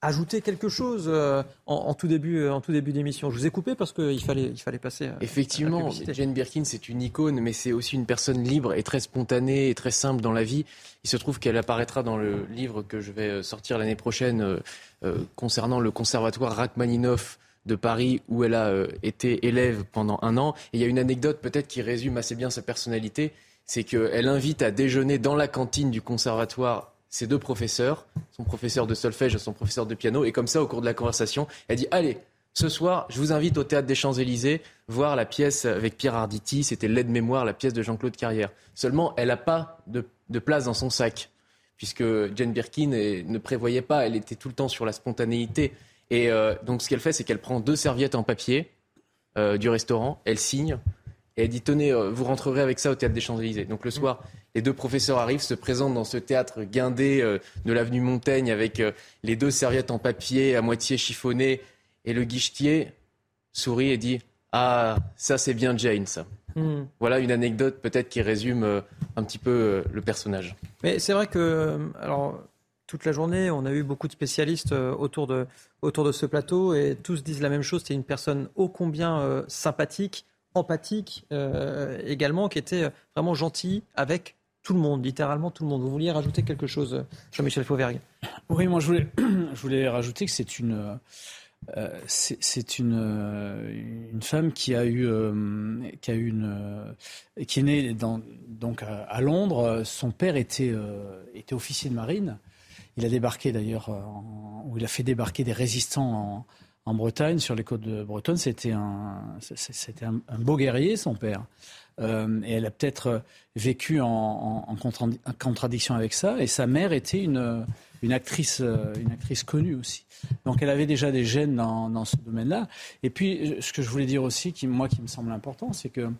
ajouter quelque chose euh, en, tout début, euh, en tout début d'émission. Je vous ai coupé parce qu'il fallait, il fallait passer. Effectivement, Jane Birkin, c'est une icône, mais c'est aussi une personne libre et très spontanée et très simple dans la vie. Il se trouve qu'elle apparaîtra dans le livre que je vais sortir l'année prochaine concernant le conservatoire Rachmaninoff de Paris où elle a été élève pendant un an. Et il y a une anecdote peut-être qui résume assez bien sa personnalité, c'est qu'elle invite à déjeuner dans la cantine du conservatoire ses deux professeurs, son professeur de solfège et son professeur de piano. Et comme ça, au cours de la conversation, elle dit Allez, ce soir, je vous invite au théâtre des Champs-Élysées voir la pièce avec Pierre Arditi. C'était l'aide-mémoire, la pièce de Jean-Claude Carrière. Seulement, elle n'a pas de, place dans son sac, puisque Jane Birkin ne prévoyait pas. Elle était tout le temps sur la spontanéité. Et euh, donc, ce qu'elle fait, c'est qu'elle prend deux serviettes en papier euh, du restaurant, elle signe, et elle dit Tenez, euh, vous rentrerez avec ça au théâtre des Champs-Élysées. Donc, le soir, les deux professeurs arrivent, se présentent dans ce théâtre guindé euh, de l'avenue Montaigne avec euh, les deux serviettes en papier à moitié chiffonnées. Et le guichetier sourit et dit Ah, ça c'est bien Jane, ça. Hmm. Voilà une anecdote peut-être qui résume un petit peu le personnage. Mais c'est vrai que, alors, toute la journée, on a eu beaucoup de spécialistes autour de, autour de ce plateau et tous disent la même chose. C'est une personne ô combien sympathique, empathique également, qui était vraiment gentille avec tout le monde, littéralement tout le monde. Vous vouliez rajouter quelque chose, Jean-Michel Fauvergue? Oui, moi je voulais, [CLEARS THROAT] je voulais rajouter que c'est une, euh, une, euh, une femme qui a eu, euh, qui a une, qui est née donc à, Londres. Son père était, était officier de marine. Il a débarqué d'ailleurs, où il a fait débarquer des résistants en, en Bretagne, sur les côtes de Bretonne. C'était un, beau guerrier, son père. Euh, et elle a peut-être euh, vécu en, contradiction avec ça. Et sa mère était une, une, actrice, euh, une actrice connue aussi. Donc elle avait déjà des gènes dans, ce domaine-là. Et puis, ce que je voulais dire aussi, qui, moi, qui me semble important, c'est que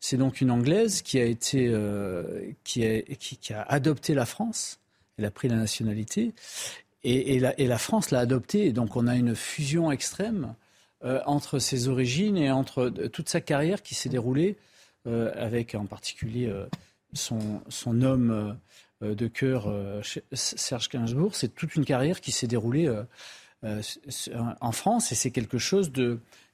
c'est donc une Anglaise qui a été, qui, a, qui, a adopté la France. Elle a pris la nationalité. Et, la, et la, France l'a adoptée. Et donc on a une fusion extrême entre ses origines et entre toute sa carrière qui s'est déroulée euh, avec en particulier euh, son, homme euh, de cœur, Serge Gainsbourg. C'est toute une carrière qui s'est déroulée en France et c'est quelque chose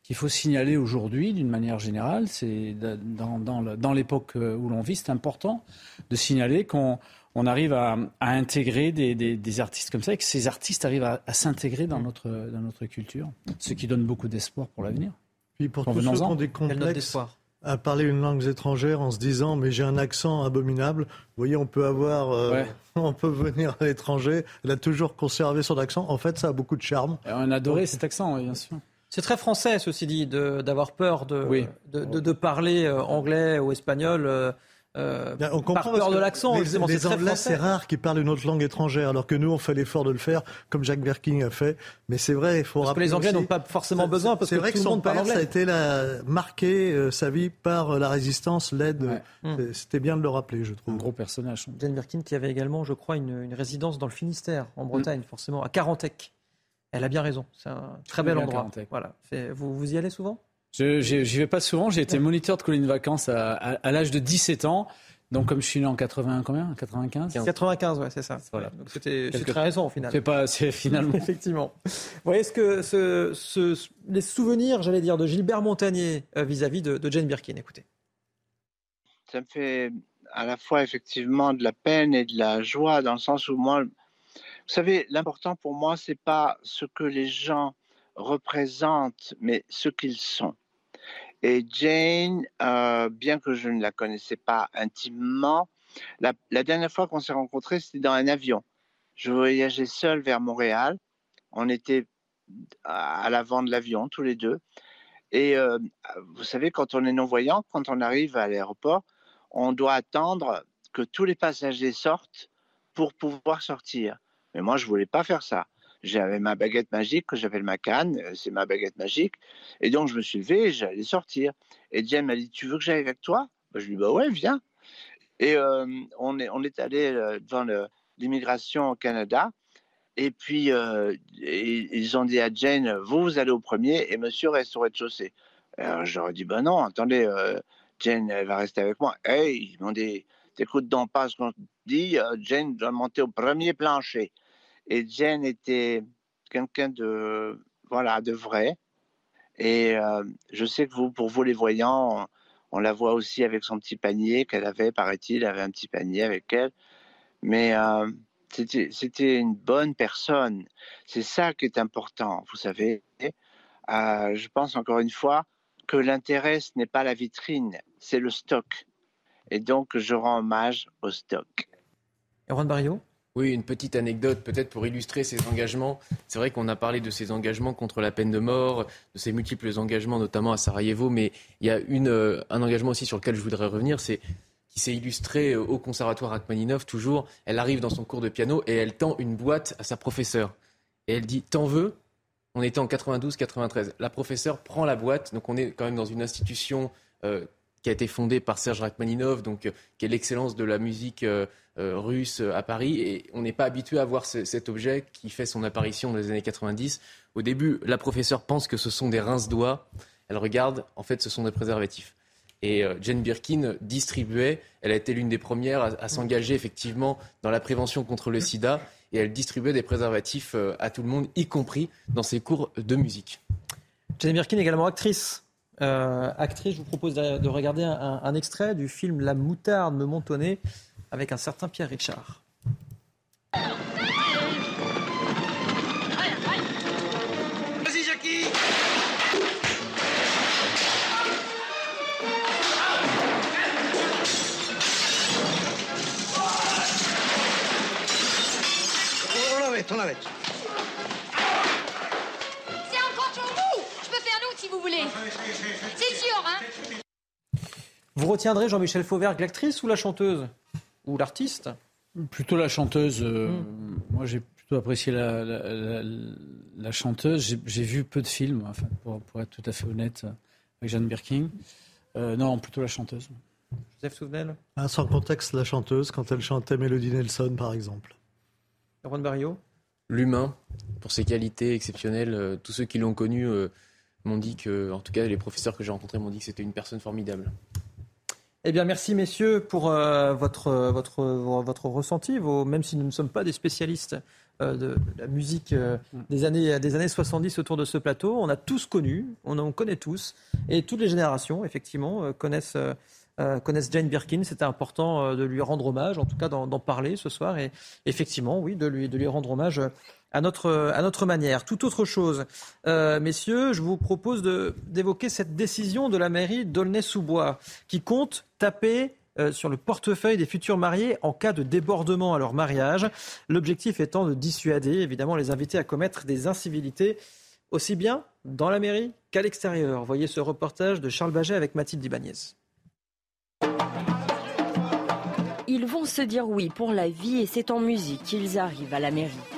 qu'il faut signaler aujourd'hui d'une manière générale. C'est dans, l'époque où l'on vit, c'est important de signaler qu'on on arrive à, à intégrer des, des, artistes comme ça et que ces artistes arrivent à, s'intégrer dans notre, dans notre culture, ce qui donne beaucoup d'espoir pour l'avenir. Puis pour tous ceux qui ont des complexes, à parler une langue étrangère en se disant mais j'ai un accent abominable. Vous voyez, on peut avoir, euh, [LAUGHS] on peut venir à l'étranger. Elle a toujours conservé son accent. En fait, ça a beaucoup de charme. on a adoré cet accent, bien sûr. C'est très français, ceci dit, d'avoir peur de, de, de, parler euh, anglais ou espagnol. Euh, on comprend par peur de l'accent. Les, les Anglais, c'est rare qu'ils parlent une autre langue étrangère, alors que nous, on fait l'effort de le faire, comme Jacques Birkin a fait. Mais c'est vrai, il faut parce que les Anglais n'ont pas forcément besoin, parce que, vrai que son père, ça a été la, marqué euh, sa vie par euh, la résistance, l'aide. C'était bien de le rappeler, je trouve. Un gros personnage. Jane Birkin qui avait également, je crois, une, une résidence dans le Finistère, en Bretagne, mm. forcément, à Carantec. Elle a bien raison. C'est un très bel endroit. Voilà. Vous, vous y allez souvent? Je J'y vais pas souvent. J'ai été moniteur de colonies de vacances à, à, l'âge de 17 ans. Donc, comme je suis né en 80, combien? 95 95, ouais, c'est ça. Voilà. Donc, c'était très récent, au final. C'est pas, c'est finalement. [LAUGHS] Effectivement. Vous voyez ce que ce, ce, les souvenirs, j'allais dire, de Gilbert Montagnier euh, vis-à-vis de, de, Jane Birkin. Écoutez. Ça me fait à la fois, effectivement, de la peine et de la joie, dans le sens où moi, vous savez, l'important pour moi, c'est pas ce que les gens représentent, mais ce qu'ils sont. Et Jane, euh, bien que je ne la connaissais pas intimement, la, dernière fois qu'on s'est rencontrés, c'était dans un avion. Je voyageais seul vers Montréal. On était à l'avant de l'avion, tous les deux. Et euh, vous savez, quand on est non-voyant, quand on arrive à l'aéroport, on doit attendre que tous les passagers sortent pour pouvoir sortir. Mais moi, je voulais pas faire ça j'avais ma baguette magique que j'appelle ma canne, euh, c'est ma baguette magique. Et donc je me suis levé j'allais sortir. Et Jen m'a dit Tu veux que j'aille avec toi? Je lui ai dit Bah ouais, viens. Et euh, on, est, on est allé euh, devant l'immigration au Canada. Et puis ils ont dit à Jane Vous, vous allez au premier et monsieur reste au rez-de-chaussée. Alors j'aurais dit Ben non, attendez, Jane, elle va rester avec moi. Hey, ils m'ont dit T'écoutes donc pas ce qu'on dit, Jane doit monter au premier plancher. Et Jane était quelqu'un de, voilà, de vrai. Et euh, je sais que vous, pour vous les voyants, on, la voit aussi avec son petit panier qu'elle avait, paraît-il, avait un petit panier avec elle. Mais euh, c'était une bonne personne. C'est ça qui est important, vous savez. Euh, je pense encore une fois que l'intérêt, ce n'est pas la vitrine, c'est le stock. Et donc, je rends hommage au stock. Erwan Barrio oui, une petite anecdote peut-être pour illustrer ses engagements. C'est vrai qu'on a parlé de ses engagements contre la peine de mort, de ses multiples engagements, notamment à Sarajevo, mais il y a une, euh, un engagement aussi sur lequel je voudrais revenir, c'est qui s'est illustré au conservatoire Rachmaninov, toujours. Elle arrive dans son cours de piano et elle tend une boîte à sa professeure. Et elle dit T'en veux? On était en 92-93. La professeure prend la boîte, donc on est quand même dans une institution euh, qui a été fondée par Serge Rachmaninov, donc, euh, qui est l'excellence de la musique. Euh, russe à Paris. Et on n'est pas habitué à voir cet objet qui fait son apparition dans les années 90. Au début, la professeure pense que ce sont des rince-doigts. Elle regarde, en fait, ce sont des préservatifs. Et euh, Jane Birkin distribuait, elle a été l'une des premières à, s'engager effectivement dans la prévention contre le sida. Et elle distribuait des préservatifs euh, à tout le monde, y compris dans ses cours de musique. Jane Birkin, également actrice. Actrice, je vous propose de, regarder un, extrait du film La moutarde me montonnait avec un certain Pierre Richard. Vas-y, Jackie On l'arrête, voulez. C'est sûr, hein Vous retiendrez Jean-Michel Fauvert, l'actrice ou la chanteuse ou l'artiste? Plutôt la chanteuse. Euh, hmm. Moi, j'ai plutôt apprécié la, la, chanteuse. J'ai vu peu de films, enfin, pour, être tout à fait honnête, avec Jeanne Birkin. Euh, non, plutôt la chanteuse. Joseph Souvenel? Ah, Sans contexte, la chanteuse, quand elle chantait Melody Nelson, par exemple. Ron Barrio? L'humain, pour ses qualités exceptionnelles. Euh, tous ceux qui l'ont connu m'ont dit que, en tout cas, les professeurs que j'ai rencontrés m'ont dit que c'était une personne formidable. Eh bien, merci messieurs pour euh, votre, votre, votre ressenti, même si nous ne sommes pas des spécialistes euh, de, la musique euh, des, années, des années 70 autour de ce plateau. On a tous connu, on en connaît tous, et toutes les générations, effectivement, connaissent, connaissent Jane Birkin. C'était important de lui rendre hommage, en tout cas d'en parler ce soir, et effectivement, oui, de lui, de lui rendre hommage à notre, manière. Tout autre chose, euh, messieurs, je vous propose d'évoquer cette décision de la mairie d'Aulnay-sous-Bois qui compte taper euh, sur le portefeuille des futurs mariés en cas de débordement à leur mariage. L'objectif étant de dissuader évidemment les invités à commettre des incivilités aussi bien dans la mairie qu'à l'extérieur. Voyez ce reportage de Charles Baget avec Mathilde Ibanez. Ils vont se dire oui pour la vie et c'est en musique qu'ils arrivent à la mairie.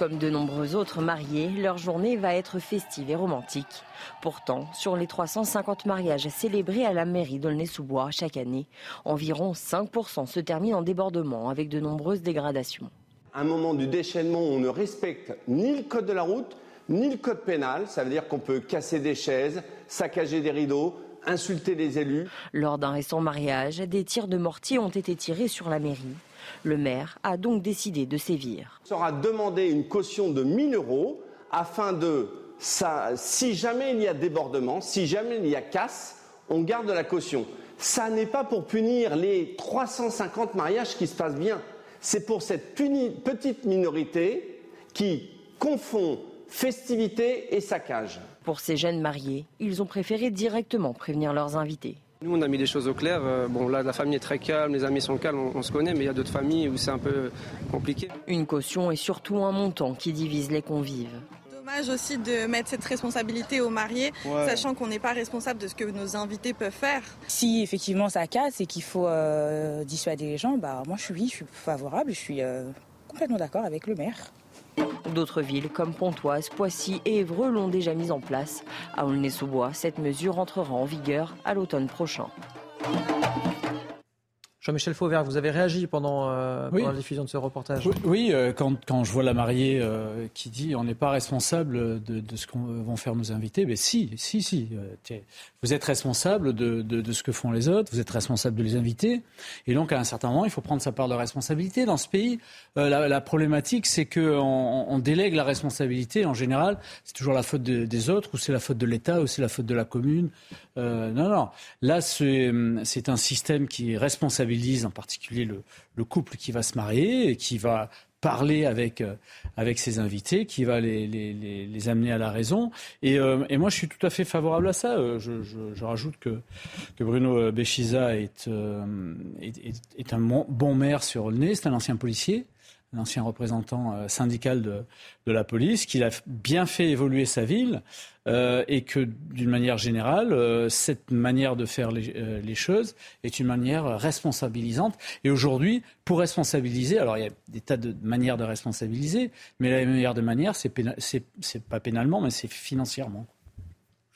Comme de nombreux autres mariés, leur journée va être festive et romantique. Pourtant, sur les 350 mariages célébrés à la mairie d'Aulnay-sous-Bois chaque année, environ 5% se terminent en débordement avec de nombreuses dégradations. À un moment du déchaînement, on ne respecte ni le code de la route, ni le code pénal. Ça veut dire qu'on peut casser des chaises, saccager des rideaux, insulter les élus. Lors d'un récent mariage, des tirs de mortier ont été tirés sur la mairie. Le maire a donc décidé de sévir. Il sera demandé une caution de 1000 euros afin de, si jamais il y a débordement, si jamais il y a casse, on garde la caution. Ça n'est pas pour punir les 350 mariages qui se passent bien. C'est pour cette petite minorité qui confond festivité et saccage. Pour ces jeunes mariés, ils ont préféré directement prévenir leurs invités. Nous, on a mis les choses au clair. Euh, bon, là, la famille est très calme, les amis sont calmes, on, se connaît, mais il y a d'autres familles où c'est un peu compliqué. Une caution et surtout un montant qui divise les convives dommage aussi de mettre cette responsabilité aux mariés, sachant qu'on n'est pas responsable de ce que nos invités peuvent faire. Si effectivement ça casse et qu'il faut euh, dissuader les gens, bah moi je suis, je suis favorable, je suis euh, complètement d'accord avec le maire. D'autres villes comme Pontoise, Poissy et Évreux l'ont déjà mise en place. À Aulnay-sous-Bois, cette mesure entrera en vigueur à l'automne prochain. Jean-Michel Fauvert, vous avez réagi pendant, euh, la diffusion de ce reportage. Oui, euh, quand, quand, je vois la mariée euh, qui dit on n'est pas responsable de, de ce qu'on vont faire nos invités, mais si, si, si. vous êtes responsable de, de, de, ce que font les autres, vous êtes responsable de les inviter. Et donc, à un certain moment, il faut prendre sa part de responsabilité. Dans ce pays, la, la, problématique, c'est qu'on on délègue la responsabilité. En général, c'est toujours la faute des autres, ou c'est la faute de l'État, ou c'est la faute de la commune. non, non. Là, c'est un système qui en particulier le, couple qui va se marier et qui va parler avec, euh, avec ses invités, qui va les, les, amener à la raison. Et, euh, et, moi, je suis tout à fait favorable à ça. Euh, je, je, rajoute que, que Bruno Béchiza est, est, est, un bon maire sur le nez, c'est un ancien policier un ancien représentant euh, syndical de, de, la police, qu'il a bien fait évoluer sa ville euh, et que d'une manière générale, euh, cette manière de faire les, euh, les, choses est une manière responsabilisante. Et aujourd'hui, pour responsabiliser, alors il y a des tas de manières de responsabiliser, mais la meilleure de manière, c'est, c'est, pas pénalement, mais c'est financièrement.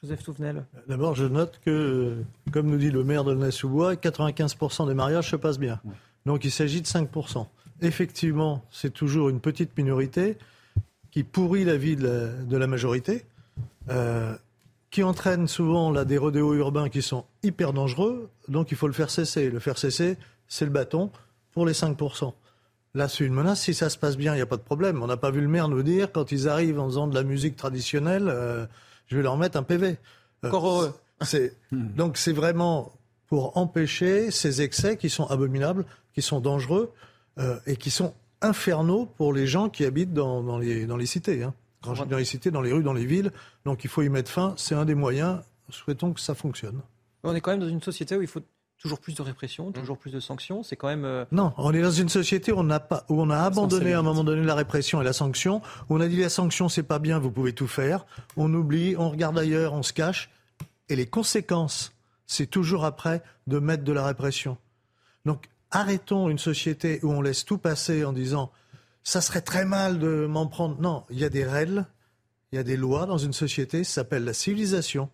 Joseph Touvenel. D'abord, je note que, comme nous dit le maire de Nessoubois, 95% des mariages se passent bien. Donc il s'agit de 5% effectivement, c'est toujours une petite minorité qui pourrit la vie de la, majorité, euh, qui entraîne souvent là, des rodéos urbains qui sont hyper dangereux, donc il faut le faire cesser. Le faire cesser, c'est le bâton pour les 5%. Là, c'est une menace. Si ça se passe bien, il n'y a pas de problème. On n'a pas vu le maire nous dire, quand ils arrivent en faisant de la musique traditionnelle, euh, je vais leur mettre un PV. Euh, Encore heureux. donc c'est vraiment pour empêcher ces excès qui sont abominables, qui sont dangereux. Euh, et qui sont infernaux pour les gens qui habitent dans, dans, les, dans les cités. Hein. Quand je dis dans les cités, dans les rues, dans les villes. Donc il faut y mettre fin. C'est un des moyens. Souhaitons que ça fonctionne. On est quand même dans une société où il faut toujours plus de répression, toujours plus de sanctions. C'est quand même. Euh, non, on est dans une société où on, pas, où on a abandonné à un moment donné la répression et la sanction. Où on a dit la sanction, c'est pas bien, vous pouvez tout faire. On oublie, on regarde ailleurs, on se cache. Et les conséquences, c'est toujours après de mettre de la répression. Donc arrêtons une société où on laisse tout passer en disant ça serait très mal de m'en prendre. Non, il y a des règles, il y a des lois dans une société, ça s'appelle la civilisation.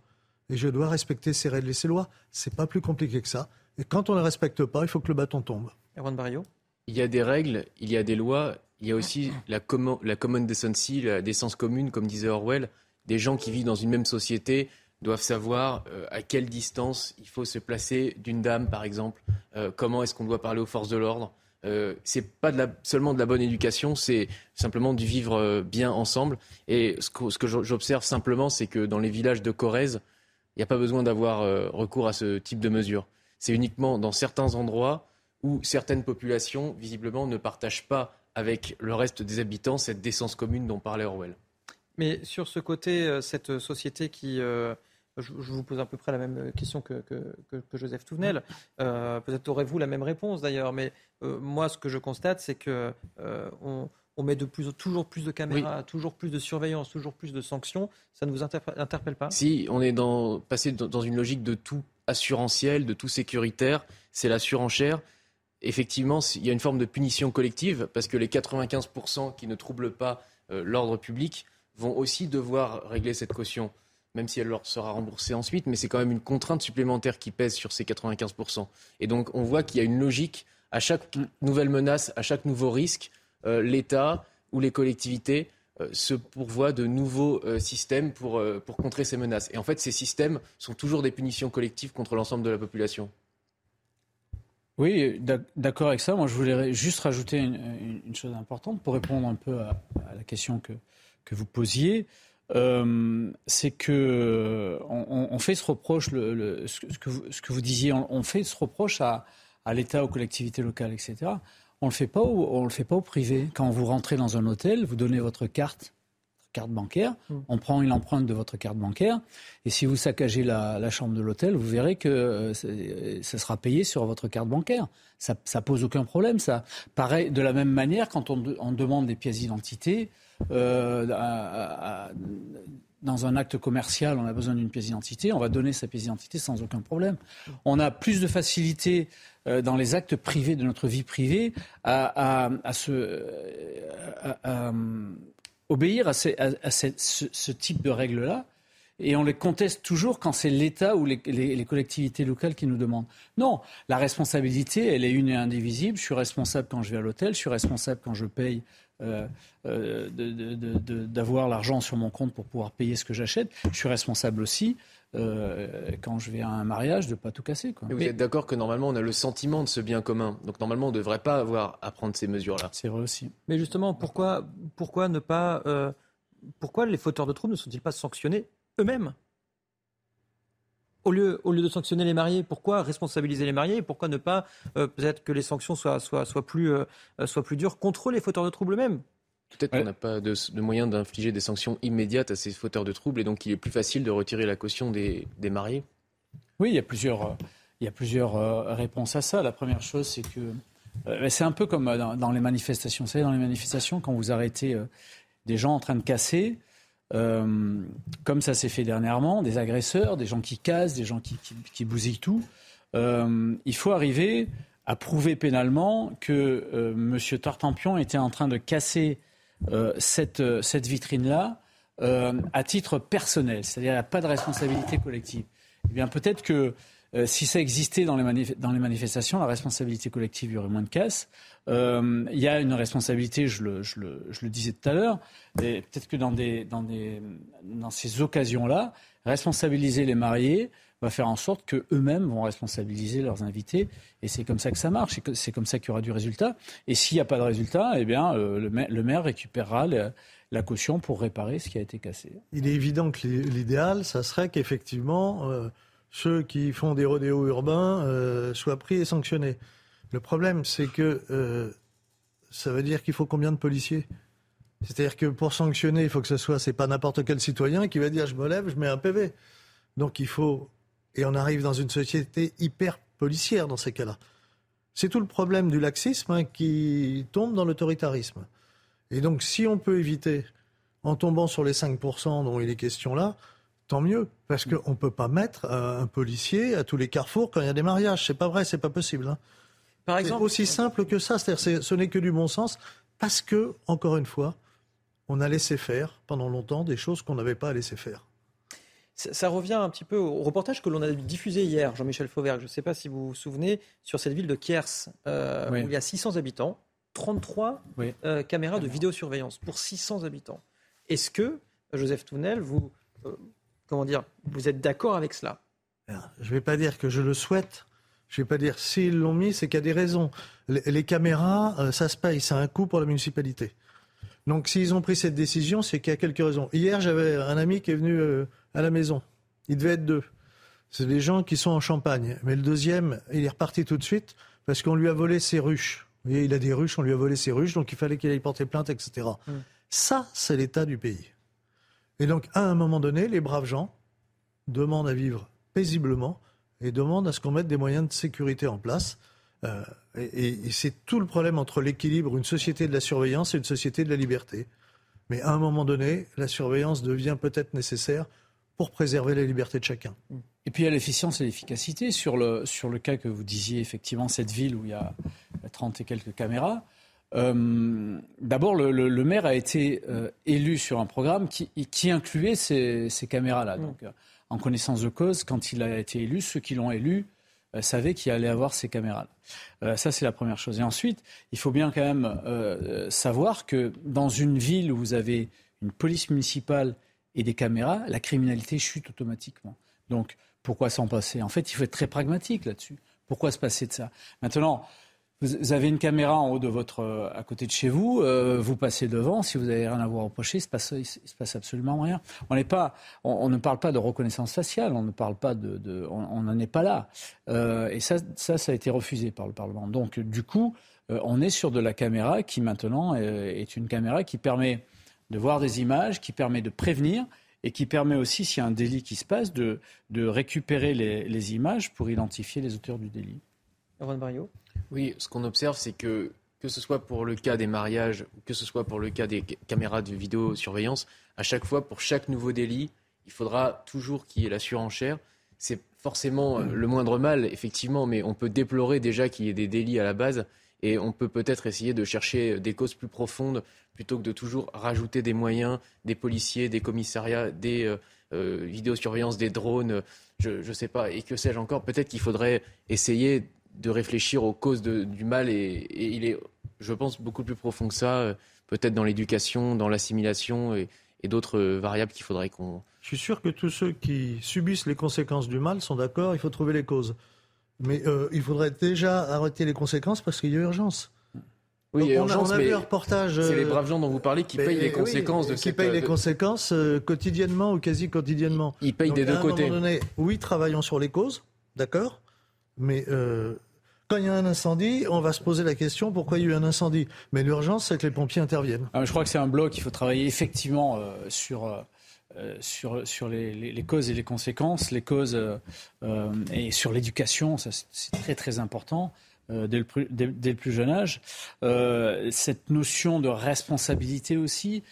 Et je dois respecter ces règles et ces lois. C'est pas plus compliqué que ça. Et quand on ne les respecte pas, il faut que le bâton tombe. Erwan Barrio? Il y a des règles, il y a des lois, il y a aussi la, la common decency, la décence commune, comme disait Orwell. Des gens qui vivent dans une même société doivent savoir euh, à quelle distance il faut se placer d'une dame, par exemple, euh, comment est-ce qu'on doit parler aux forces de l'ordre? Euh, c'est pas seulement de la bonne éducation, c'est simplement du vivre euh, bien ensemble. Et ce que, ce que j'observe simplement, c'est que dans les villages de Corrèze, il n'y a pas besoin d'avoir recours à ce type de mesures. C'est uniquement dans certains endroits où certaines populations, visiblement, ne partagent pas avec le reste des habitants cette décence commune dont parlait Orwell. Mais sur ce côté, cette société qui je, vous pose à peu près la même question que, Joseph Touvenel. Euh, peut-être aurez-vous la même réponse d'ailleurs, mais euh, moi, ce que je constate, c'est que euh, on, met de plus, toujours plus de caméras, toujours plus de surveillance, toujours plus de sanctions. Ça ne vous interpelle pas? Si, on est dans, passé dans une logique de tout assurantiel, de tout sécuritaire. C'est la surenchère. Effectivement, il y a une forme de punition collective parce que les 95% qui ne troublent pas l'ordre public vont aussi devoir régler cette caution même si elle leur sera remboursée ensuite, mais c'est quand même une contrainte supplémentaire qui pèse sur ces 95%. Et donc on voit qu'il y a une logique à chaque nouvelle menace, à chaque nouveau risque, euh, l'État ou les collectivités euh, se pourvoient de nouveaux euh, systèmes pour, pour contrer ces menaces. Et en fait, ces systèmes sont toujours des punitions collectives contre l'ensemble de la population. Oui, d'accord avec ça. Moi, je voulais juste rajouter une, chose importante pour répondre un peu à, la question que, que vous posiez. Euh, c'est que on, fait ce reproche, ce, que vous, disiez, on, fait ce reproche à, l'État, aux collectivités locales, etc. On le fait pas, on le fait pas au privé. Quand vous rentrez dans un hôtel, vous donnez votre carte, carte bancaire, mm. on prend une empreinte de votre carte bancaire, et si vous saccagez la, chambre de l'hôtel, vous verrez que euh, ça sera payé sur votre carte bancaire. Ça, ça pose aucun problème. Ça pareil de la même manière quand on, on demande des pièces d'identité. Euh, dans un acte commercial, on a besoin d'une pièce d'identité, on va donner sa pièce d'identité sans aucun problème. On a plus de facilité euh, dans les actes privés de notre vie privée à, obéir à, ce, type de règles-là. et on les conteste toujours quand c'est l'État ou les, les, collectivités locales qui nous demandent. Non, la responsabilité, elle est une et indivisible. Je suis responsable quand je vais à l'hôtel, je suis responsable quand je paye euh, euh, d'avoir l'argent sur mon compte pour pouvoir payer ce que j'achète. Je suis responsable aussi euh, quand je vais à un mariage de pas tout casser. Quoi. vous êtes d'accord que normalement on a le sentiment de ce bien commun, donc normalement on ne devrait pas avoir à prendre ces mesures-là. C'est vrai aussi. Mais justement, pourquoi, pourquoi ne pas, pourquoi les fauteurs de troubles ne sont-ils pas sanctionnés eux-mêmes? Au lieu, au lieu de sanctionner les mariés, pourquoi responsabiliser les mariés? Et pourquoi ne pas peut-être que les sanctions soient, soient, soient, plus, soient plus dures contre les fauteurs de troubles eux-mêmes? Peut-être qu'on n'a pas de, de moyen d'infliger des sanctions immédiates à ces fauteurs de troubles et donc il est plus facile de retirer la caution des, des mariés? Oui, il y a plusieurs, il y a plusieurs euh, réponses à ça. La première chose, c'est que euh, c'est un peu comme dans, les manifestations. Vous savez, dans les manifestations, quand vous arrêtez euh, des gens en train de casser, comme ça s'est fait dernièrement, des agresseurs, des gens qui cassent, des gens qui, qui, qui bousillent tout, il faut arriver à prouver pénalement que M. Tartampion était en train de casser euh, cette, euh, cette vitrine-là euh, à titre personnel, c'est-à-dire il n'y a pas de responsabilité collective. Eh bien, peut-être que si ça existait dans les, manifestations, la responsabilité collective, il y aurait moins de casse. il y a une responsabilité, je le, je le, je le disais tout à l'heure, et peut-être que dans, des, dans, des, dans ces occasions-là, responsabiliser les mariés, va faire en sorte qu'eux-mêmes vont responsabiliser leurs invités. Et c'est comme ça que ça marche. C'est comme ça qu'il y aura du résultat. Et s'il n'y a pas de résultat, eh bien, euh, le, maire, récupérera la caution pour réparer ce qui a été cassé. Il est évident que l'idéal, ça serait qu'effectivement, euh, ceux qui font des rodéos urbains euh, soient pris et sanctionnés. Le problème, c'est que ça veut dire qu'il faut combien de policiers? C'est-à-dire que pour sanctionner, il faut que ce soit, c'est pas n'importe quel citoyen qui va dire je me lève, je mets un PV. Donc il faut et on arrive dans une société hyper policière dans ces cas-là. C'est tout le problème du laxisme hein, qui tombe dans l'autoritarisme. Et donc, si on peut éviter, en tombant sur les 5% dont il est question là, tant mieux. Parce qu'on ne peut pas mettre un policier à tous les carrefours quand il y a des mariages. C'est pas vrai, c'est pas possible. Hein. Par exemple, c'est aussi simple que ça. C'est-à-dire, ce n'est que du bon sens. Parce que, encore une fois, on a laissé faire pendant longtemps des choses qu'on n'avait pas à laisser faire ça, revient un petit peu au reportage que l'on a diffusé hier, Jean-Michel Fauvergue. Je ne sais pas si vous vous souvenez, sur cette ville de Kiers, euh, où il y a 600 habitants, 33 euh, caméras de vidéosurveillance pour 600 habitants. Est-ce que, Joseph Tounel, vous, euh, comment dire, vous êtes d'accord avec cela? Je ne vais pas dire que je le souhaite. Je ne vais pas dire s'ils l'ont mis, c'est qu'il y a des raisons. Les, les caméras, ça se paye, c'est un coût pour la municipalité. Donc s'ils ont pris cette décision, c'est qu'il y a quelques raisons. Hier, j'avais un ami qui est venu euh, à la maison. Il devait être deux. C'est des gens qui sont en Champagne. Mais le deuxième, il est reparti tout de suite parce qu'on lui a volé ses ruches. Vous voyez, il a des ruches, on lui a volé ses ruches, donc il fallait qu'il aille porter plainte, etc. Mm. Ça, c'est l'état du pays. Et donc, à un moment donné, les braves gens demandent à vivre paisiblement et demandent à ce qu'on mette des moyens de sécurité en place. Euh, et, c'est tout le problème entre l'équilibre, une société de la surveillance et une société de la liberté. Mais à un moment donné, la surveillance devient peut-être nécessaire pour préserver la liberté de chacun. Et puis il y a l'efficience et l'efficacité. Sur le, sur le cas que vous disiez, effectivement, cette ville où il y a 30 et quelques caméras, euh, D'abord, le, maire a été euh, élu sur un programme qui, qui incluait ces, ces caméras-là. Mm. Donc, en connaissance de cause, quand il a été élu, ceux qui l'ont élu euh, savait qu'il allait avoir ces caméras. Euh, ça, c'est la première chose. Et ensuite, il faut bien quand même euh, savoir que dans une ville où vous avez une police municipale et des caméras, la criminalité chute automatiquement. Donc, pourquoi s'en passer? En fait, il faut être très pragmatique là-dessus. Pourquoi se passer de ça? Maintenant, vous avez une caméra en haut de votre, euh, à côté de chez vous, euh, vous passez devant, si vous n'avez rien à au reprocher, il il se passe absolument rien. On n'est pas, on, ne parle pas de reconnaissance faciale, on ne de, on n'en est pas là. Euh, et ça, ça a été refusé par le Parlement. Donc, du coup, on est sur de la caméra qui maintenant est une caméra qui permet de voir des images, qui permet de prévenir et qui permet aussi, s'il y a un délit qui se passe, de, de récupérer les, les images pour identifier les auteurs du délit. Oui, ce qu'on observe, c'est que que ce soit pour le cas des mariages ou que ce soit pour le cas des caméras de vidéosurveillance, à chaque fois, pour chaque nouveau délit, il faudra toujours qu'il y ait la surenchère. C'est forcément euh, le moindre mal, effectivement, mais on peut déplorer déjà qu'il y ait des délits à la base et on peut peut-être essayer de chercher des causes plus profondes plutôt que de toujours rajouter des moyens, des policiers, des commissariats, des, euh, vidéosurveillance des drones, je ne sais pas, et que sais-je encore? Peut-être qu'il faudrait essayer de réfléchir aux causes du mal et, il est, je pense, beaucoup plus profond que ça, peut-être dans l'éducation, dans l'assimilation et, d'autres variables qu'il faudrait qu'on... Je suis sûr que tous ceux qui subissent les conséquences du mal sont d'accord, il faut trouver les causes. Mais euh, il faudrait déjà arrêter les conséquences parce qu'il y a urgence. Oui, il y a urgence, on a, vu un reportage. C'est les braves gens dont vous parlez qui payent les conséquences de qui cette... Qui payent les conséquences euh, quotidiennement ou quasi quotidiennement. Ils payent des deux côtés. donné, oui, travaillons sur les causes, d'accord, mais euh, quand il y a un incendie, on va se poser la question pourquoi il y a eu un incendie? Mais l'urgence, c'est que les pompiers interviennent. Ah, je crois que c'est un bloc. Il faut travailler effectivement sur euh, sur, sur les, causes et les conséquences, les causes euh, euh, et sur l'éducation, ça c'est très très important. Dès le, plus, dès, le, plus, jeune âge. cette notion de responsabilité aussi,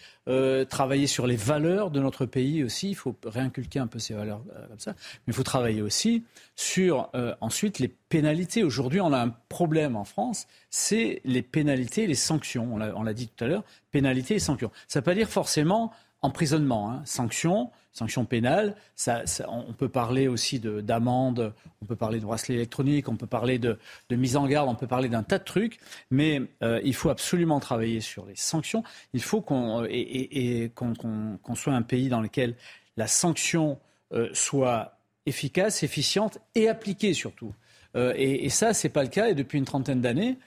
travailler sur les valeurs de notre pays aussi, il faut réinculquer un peu ces valeurs comme ça, mais il faut travailler aussi sur ensuite les pénalités. Aujourd'hui, on a un problème en France, c'est les pénalités et les sanctions. On l'a dit tout à l'heure, pénalités et sanctions. Ça ne veut pas dire forcément emprisonnement, hein, sanction, sanction pénale. Ça, on peut parler aussi d'amende, on peut parler de bracelet électronique, on peut parler de, mise en garde, on peut parler d'un tas de trucs, mais euh, il faut absolument travailler sur les sanctions. Il faut qu'on qu'on soit un pays dans lequel la sanction euh, soit efficace, efficiente et appliquée surtout. Euh, et, et, ça, c'est pas le cas. Et depuis une trentaine d'années,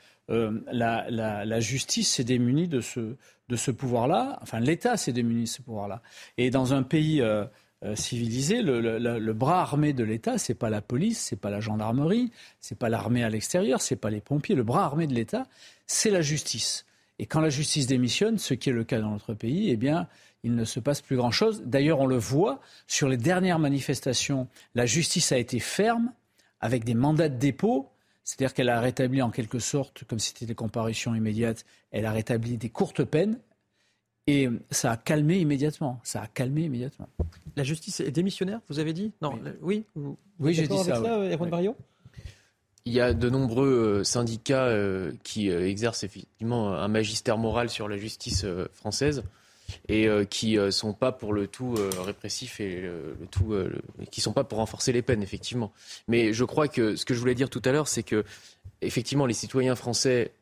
la, la, justice s'est démunie de ce, pouvoir-là. Enfin, l'État s'est démuni de ce pouvoir-là. Et dans un pays euh, euh, civilisé, le, bras armé de l'État, c'est pas la police, c'est pas la gendarmerie, c'est pas l'armée à l'extérieur, c'est pas les pompiers. Le bras armé de l'État, c'est la justice. Et quand la justice démissionne, ce qui est le cas dans notre pays, eh bien, il ne se passe plus grand-chose. D'ailleurs, on le voit sur les dernières manifestations. La justice a été ferme avec des mandats de dépôt c'est-à-dire qu'elle a rétabli en quelque sorte, comme si c'était des comparutions immédiates, elle a rétabli des courtes peines. Et ça a calmé immédiatement. Ça a calmé immédiatement. La justice est démissionnaire, vous avez dit? Non, oui. Oui, j'ai dit ça. Il y a de nombreux euh, syndicats euh, qui euh, exercent effectivement un magistère moral sur la justice française et euh, qui euh, sont pas pour le tout euh, répressif et le, tout, qui sont pas pour renforcer les peines, effectivement. Mais je crois que ce que je voulais dire tout à l'heure, c'est que effectivement, les citoyens français,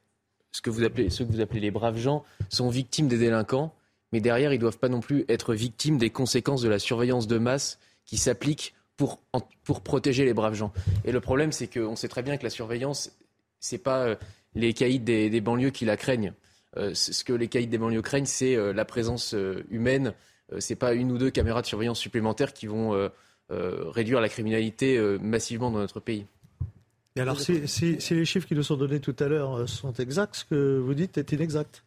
ce que vous appelez, ceux que vous appelez les braves gens, sont victimes des délinquants, mais derrière, ils doivent pas non plus être victimes des conséquences de la surveillance de masse qui s'applique pour, pour protéger les braves gens. Et le problème, c'est qu'on sait très bien que la surveillance, c'est pas les caïds des banlieues qui la craignent. Euh, ce que les caïds des banlieues craignent, c'est euh, la présence euh, humaine. c'est pas une ou deux caméras de surveillance supplémentaires qui vont réduire la criminalité massivement dans notre pays. Et alors, si, les chiffres qui nous sont donnés tout à l'heure sont exacts, ce que vous dites est inexact.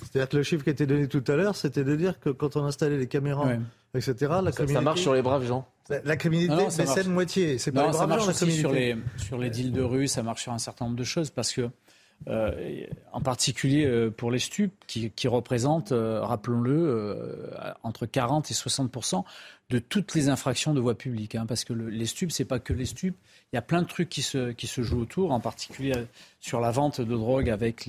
C'est-à-dire que le chiffre qui a été donné tout à l'heure, c'était de dire que quand on installait les caméras, etc., la ça, ça, marche sur les braves gens. La, criminalité baissait de moitié. C'est pas les braves gens, aussi sur les, sur les deals de rue, ça marche sur un certain nombre de choses parce que euh, en particulier euh, pour les stupes, qui, représentent, euh, rappelons-le, entre 40 et 60 de toutes les infractions de voie publique. Hein, parce que les stupes, c'est pas que les stupes. Il y a plein de trucs qui se, jouent autour, en particulier sur la vente de drogue avec,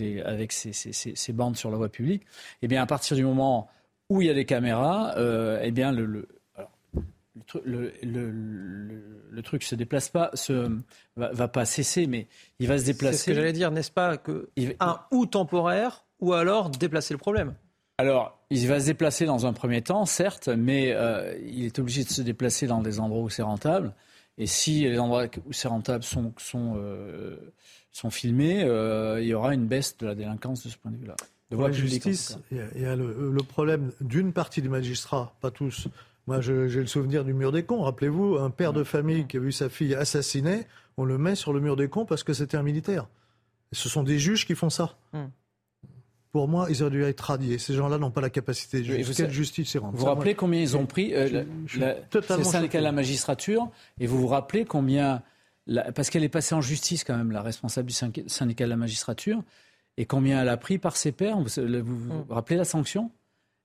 ces, bandes sur la voie publique. Et eh bien, à partir du moment où il y a des caméras, eh bien, le, le, le, truc se déplace pas, se, va, pas cesser, mais il va se déplacer. C'est ce que j'allais dire, n'est-ce pas que un ou temporaire ou alors déplacer le problème? Alors, il va se déplacer dans un premier temps, certes, mais euh, il est obligé de se déplacer dans des endroits où c'est rentable. Et si les endroits où c'est rentable sont, sont, euh, sont filmés, euh, il y aura une baisse de la délinquance de ce point de vue-là. De la justice, il y a, le, le, problème d'une partie des magistrats, pas tous, moi, j'ai le souvenir du mur des cons. Rappelez-vous, un père de famille qui a vu sa fille assassinée, on le met sur le mur des cons parce que c'était un militaire. ce sont des juges qui font ça. Hmm. Pour moi, ils auraient dû être radiés. Ces gens-là n'ont pas la capacité de justice. Quelle justice Vous vous rappelez combien ils ont pris euh, C'est syndicat de la magistrature, et vous vous rappelez combien, parce qu'elle est passée en justice quand même, la responsable du syndicat de la magistrature, et combien elle a pris par ses pairs. Vous vous, vous hmm. rappelez la sanction?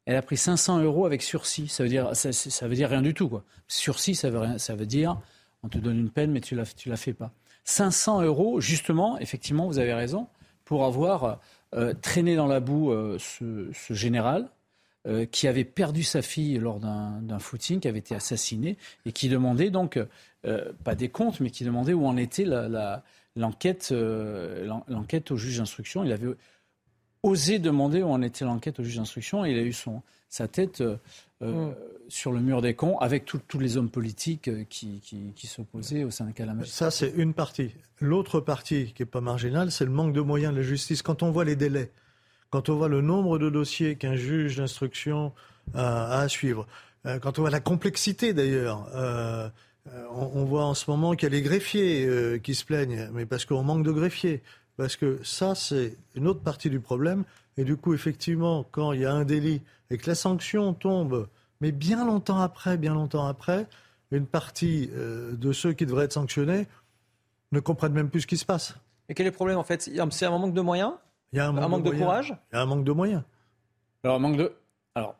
Elle a pris 500 euros avec sursis. Ça veut dire, ça, veut dire rien du tout. Quoi. Sursis, ça veut, ça veut dire on te donne une peine, mais tu la, tu la fais pas. 500 euros, justement, effectivement, vous avez raison, pour avoir euh, traîné dans la boue euh, ce, général, euh, qui avait perdu sa fille lors d'un footing, qui avait été assassiné, et qui demandait donc, pas des comptes, mais qui demandait où en était l'enquête l'enquête au juge d'instruction. Il avait osé demander où en était l'enquête au juge d'instruction, et il a eu son, sa tête mm. sur le mur des cons, avec tous les hommes politiques qui, qui, qui s'opposaient au syndicat de la magistrature. Ça, c'est une partie. L'autre partie, qui n'est pas marginale, c'est le manque de moyens de la justice. Quand on voit les délais, quand on voit le nombre de dossiers qu'un juge d'instruction a à suivre, euh, quand on voit la complexité d'ailleurs, euh, euh, on, voit en ce moment qu'il y a les greffiers qui se plaignent, mais parce qu'on manque de greffiers. Parce que ça, c'est une autre partie du problème. Et du coup, effectivement, quand il y a un délit et que la sanction tombe, mais bien longtemps après, bien longtemps après, une partie de ceux qui devraient être sanctionnés ne comprennent même plus ce qui se passe. Et quel est le problème en fait? C'est un manque de moyens? Il y a un manque, de, courage? Il y a un manque de moyens. Alors, manque de... Alors,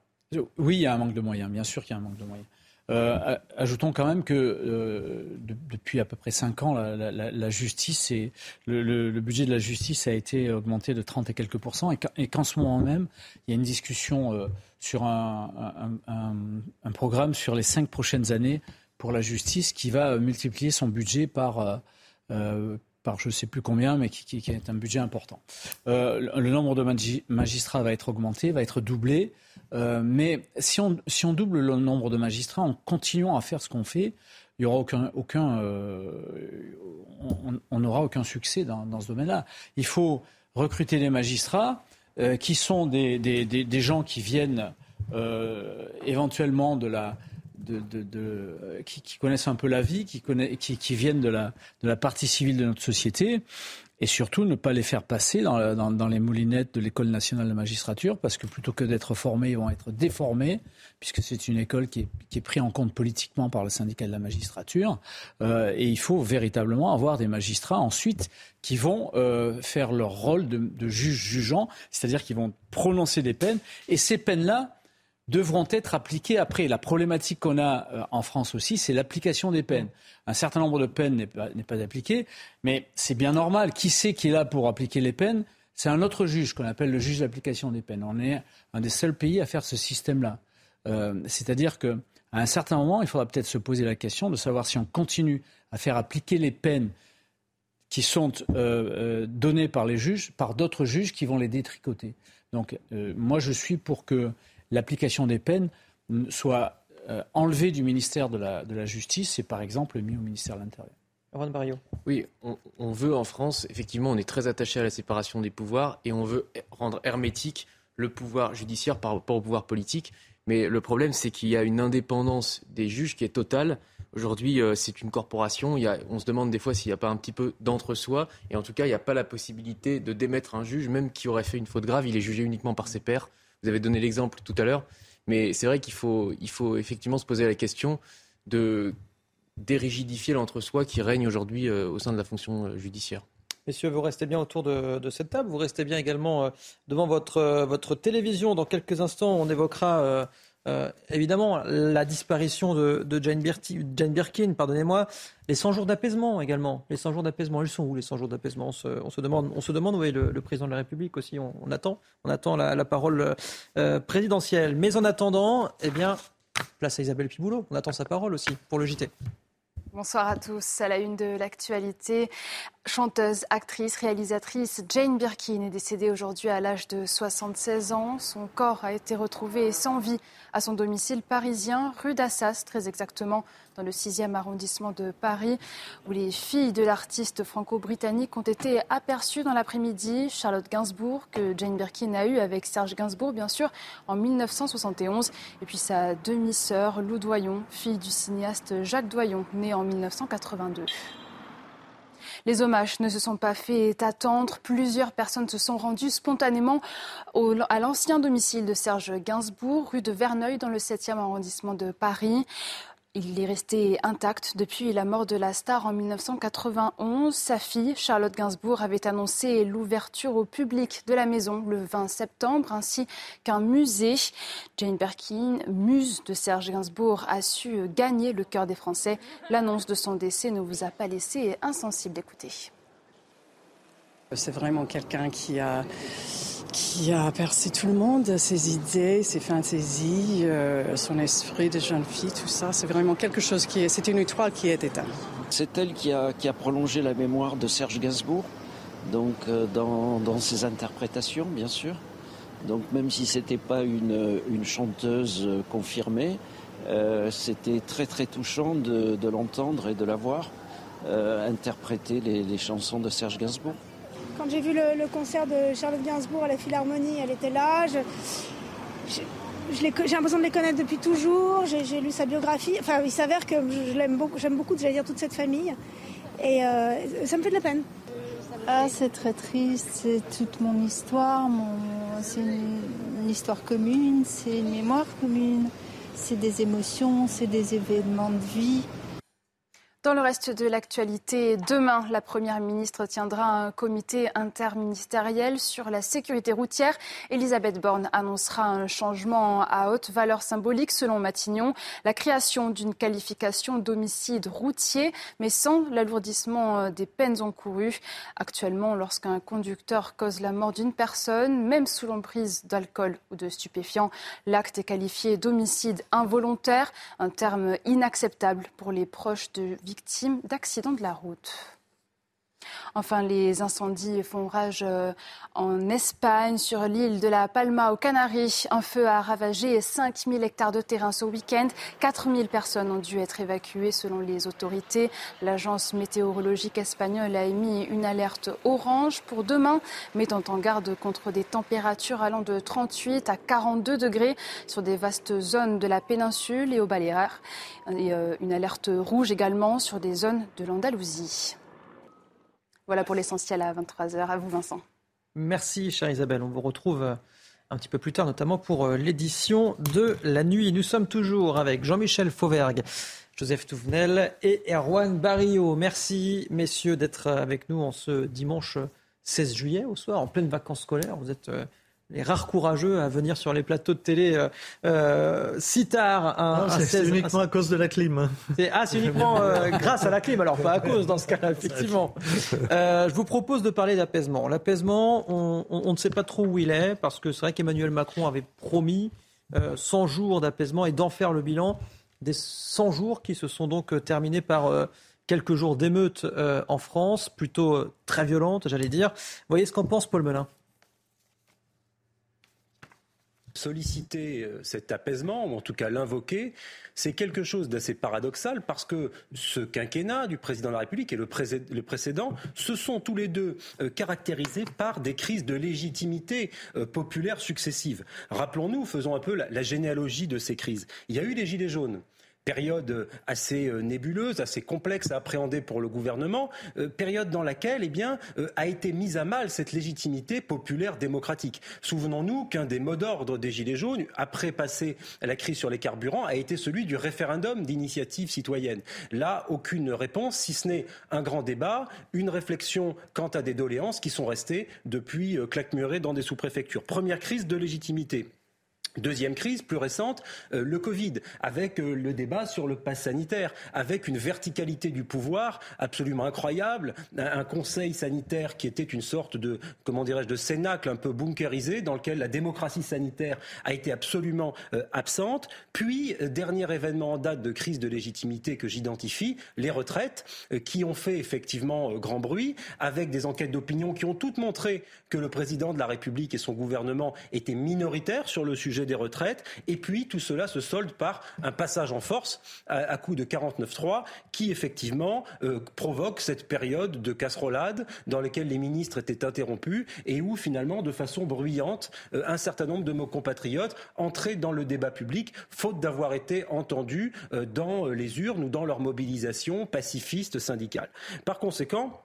oui, il y a un manque de moyens, bien sûr qu'il y a un manque de moyens. Euh, ajoutons quand même que euh, depuis à peu près 5 ans, la, justice et le, budget de la justice a été augmenté de 30 et quelques pourcents et qu'en ce moment même, il y a une discussion euh, sur un, un, programme sur les 5 prochaines années pour la justice qui va multiplier son budget par par je ne sais plus combien, mais qui, est un budget important. Euh, le nombre de magistrats va être augmenté, va être doublé. Euh, mais si on, si on double le nombre de magistrats en continuant à faire ce qu'on fait, il y aura aucun, aucun euh, on n'aura aucun succès dans, dans ce domaine-là. Il faut recruter des magistrats qui sont des, des, des, des, gens qui viennent éventuellement de la de, qui, connaissent un peu la vie, qui, qui, viennent de la, de la partie civile de notre société, et surtout ne pas les faire passer dans, dans, les moulinettes de l'école nationale de magistrature, parce que plutôt que d'être formés, ils vont être déformés, puisque c'est une école qui est, qui est prise en compte politiquement par le syndicat de la magistrature. Euh, et il faut véritablement avoir des magistrats ensuite qui vont euh, faire leur rôle de, de juge jugeant, c'est-à-dire qu'ils vont prononcer des peines, et ces peines-là, devront être appliquées après. La problématique qu'on a euh, en France aussi, c'est l'application des peines. Un certain nombre de peines n'est pas, pas appliqué, mais c'est bien normal. Qui c'est qui est là pour appliquer les peines? C'est un autre juge qu'on appelle le juge d'application des peines. On est un des seuls pays à faire ce système-là. Euh, c'est-à-dire qu'à un certain moment, il faudra peut-être se poser la question de savoir si on continue à faire appliquer les peines qui sont euh, données par les juges, par d'autres juges qui vont les détricoter. Donc, moi, je suis pour que l'application des peines soit euh, enlevée du ministère de la, de la Justice et par exemple mis au ministère de l'Intérieur. Oui, on, veut en France, effectivement, on est très attaché à la séparation des pouvoirs et on veut rendre hermétique le pouvoir judiciaire par rapport au pouvoir politique. Mais le problème, c'est qu'il y a une indépendance des juges qui est totale. Aujourd'hui, euh, c'est une corporation. Il y a, on se demande des fois s'il n'y a pas un petit peu d'entre-soi. Et en tout cas, il n'y a pas la possibilité de démettre un juge, même qui aurait fait une faute grave. Il est jugé uniquement par ses pairs. Vous avez donné l'exemple tout à l'heure. Mais c'est vrai qu'il faut, il faut effectivement se poser la question de dérigidifier l'entre-soi qui règne aujourd'hui euh, au sein de la fonction euh, judiciaire. Messieurs, vous restez bien autour de, cette table. Vous restez bien également euh, devant votre, votre télévision. Dans quelques instants, on évoquera euh, évidemment, la disparition de, Jane, Birkin, pardonnez-moi, les 100 jours d'apaisement également. Les 100 jours d'apaisement, ils sont où les 100 jours d'apaisement? On, se, demande, on se demande où est le, président de la République aussi. On, attend, on attend la, parole euh, présidentielle. Mais en attendant, eh bien, place à Isabelle Piboulot. On attend sa parole aussi pour le JT. Bonsoir à tous. À la une de l'actualité, chanteuse, actrice, réalisatrice, Jane Birkin est décédée aujourd'hui à l'âge de 76 ans. Son corps a été retrouvé sans vie à son domicile parisien, rue d'Assas, très exactement dans le 6e arrondissement de Paris, où les filles de l'artiste franco-britannique ont été aperçues dans l'après-midi. Charlotte Gainsbourg, que Jane Birkin a eue avec Serge Gainsbourg, bien sûr, en 1971. Et puis sa demi-sœur, Lou Doyon, fille du cinéaste Jacques Doyon, née en 1982. Les hommages ne se sont pas fait attendre. Plusieurs personnes se sont rendues spontanément à l'ancien domicile de Serge Gainsbourg, rue de Verneuil, dans le 7e arrondissement de Paris. Il est resté intact depuis la mort de la star en 1991. Sa fille, Charlotte Gainsbourg, avait annoncé l'ouverture au public de la maison le 20 septembre, ainsi qu'un musée. Jane Birkin, muse de Serge Gainsbourg, a su gagner le cœur des Français. L'annonce de son décès ne vous a pas laissé insensible d'écouter. C'est vraiment quelqu'un qui a percé tout le monde, ses idées, ses fantaisies, euh, son esprit de jeune fille, tout ça. C'est vraiment quelque chose qui est. C'est une étoile qui est éteinte. C'est elle qui a, prolongé la mémoire de Serge Gainsbourg, donc euh, dans, ses interprétations, bien sûr. Donc même si c'était pas une, chanteuse confirmée, euh, c'était très très touchant de, l'entendre et de la voir interpréter les chansons de Serge Gainsbourg. Quand j'ai vu le, concert de Charlotte Gainsbourg à la Philharmonie, elle était là. Je, je, j'ai l'impression de les connaître depuis toujours. J'ai lu sa biographie. Enfin, il s'avère que je beaucoup. J'aime beaucoup, j'allais dire, toute cette famille. Et euh, ça me fait de la peine. Ah, c'est très triste. C'est toute mon histoire. Mon... C'est une histoire commune. C'est une mémoire commune. C'est des émotions. C'est des événements de vie. Dans le reste de l'actualité, demain, la Première ministre tiendra un comité interministériel sur la sécurité routière. Elisabeth Borne annoncera un changement à haute valeur symbolique selon Matignon, la création d'une qualification d'homicide routier, mais sans l'alourdissement des peines encourues. Actuellement, lorsqu'un conducteur cause la mort d'une personne, même sous l'emprise d'alcool ou de stupéfiants, l'acte est qualifié d'homicide involontaire, un terme inacceptable pour les proches de victimes victimes d'accidents de la route. Enfin, les incendies font rage en Espagne, sur l'île de la Palma, aux Canaries. Un feu a ravagé 5000 hectares de terrain ce week-end. 4000 personnes ont dû être évacuées selon les autorités. L'agence météorologique espagnole a émis une alerte orange pour demain, mettant en garde contre des températures allant de 38 à 42 degrés sur des vastes zones de la péninsule et aux Baléares. Et une alerte rouge également sur des zones de l'Andalousie. Voilà pour l'essentiel à 23h. À vous, Vincent. Merci, chère Isabelle. On vous retrouve un petit peu plus tard, notamment pour l'édition de la nuit. Nous sommes toujours avec Jean-Michel Fauvergue, Joseph Touvenel et Erwan Barrio. Merci, messieurs, d'être avec nous en ce dimanche 16 juillet au soir, en pleine vacances scolaires. Vous êtes les rares courageux à venir sur les plateaux de télé euh, euh, si tard. Un, non, c'est uniquement un, à cause de la clim. Ah, c'est uniquement euh, [LAUGHS] grâce à la clim, alors pas à cause dans ce cas-là, effectivement. Euh, je vous propose de parler d'apaisement. L'apaisement, on, on, on, ne sait pas trop où il est, parce que c'est vrai qu'Emmanuel Macron avait promis 100 jours d'apaisement et d'en faire le bilan des 100 jours qui se sont donc terminés par quelques jours d'émeutes en France, plutôt très violentes, j'allais dire. Vous voyez ce qu'en pense Paul Melun? Solliciter cet apaisement, ou en tout cas l'invoquer, c'est quelque chose d'assez paradoxal parce que ce quinquennat du président de la République et le, pré le précédent se sont tous les deux euh, caractérisés par des crises de légitimité euh, populaire successives. Rappelons-nous, faisons un peu la généalogie de ces crises. Il y a eu les Gilets jaunes période assez nébuleuse, assez complexe à appréhender pour le gouvernement, euh, période dans laquelle eh bien, euh, a été mise à mal cette légitimité populaire démocratique. Souvenons-nous qu'un des mots d'ordre des Gilets jaunes, après passer la crise sur les carburants, a été celui du référendum d'initiative citoyenne. Là, aucune réponse, si ce n'est un grand débat, une réflexion quant à des doléances qui sont restées depuis euh, claquemurées dans des sous-préfectures. Première crise de légitimité. Deuxième crise, plus récente, euh, le Covid, avec euh, le débat sur le pass sanitaire, avec une verticalité du pouvoir absolument incroyable, un, conseil sanitaire qui était une sorte de, comment dirais-je, de cénacle un peu bunkerisé, dans lequel la démocratie sanitaire a été absolument euh, absente. Puis, dernier événement en date de crise de légitimité que j'identifie, les retraites, qui ont fait effectivement grand bruit, avec des enquêtes d'opinion qui ont toutes montré que le président de la République et son gouvernement étaient minoritaires sur le sujet des retraites. Et puis tout cela se solde par un passage en force à, coup de 49-3 qui effectivement euh, provoque cette période de casserolade dans laquelle les ministres étaient interrompus et où finalement de façon bruyante euh, un certain nombre de nos compatriotes entraient dans le débat public faute d'avoir été entendus euh, dans les urnes ou dans leur mobilisation pacifiste syndicale. Par conséquent,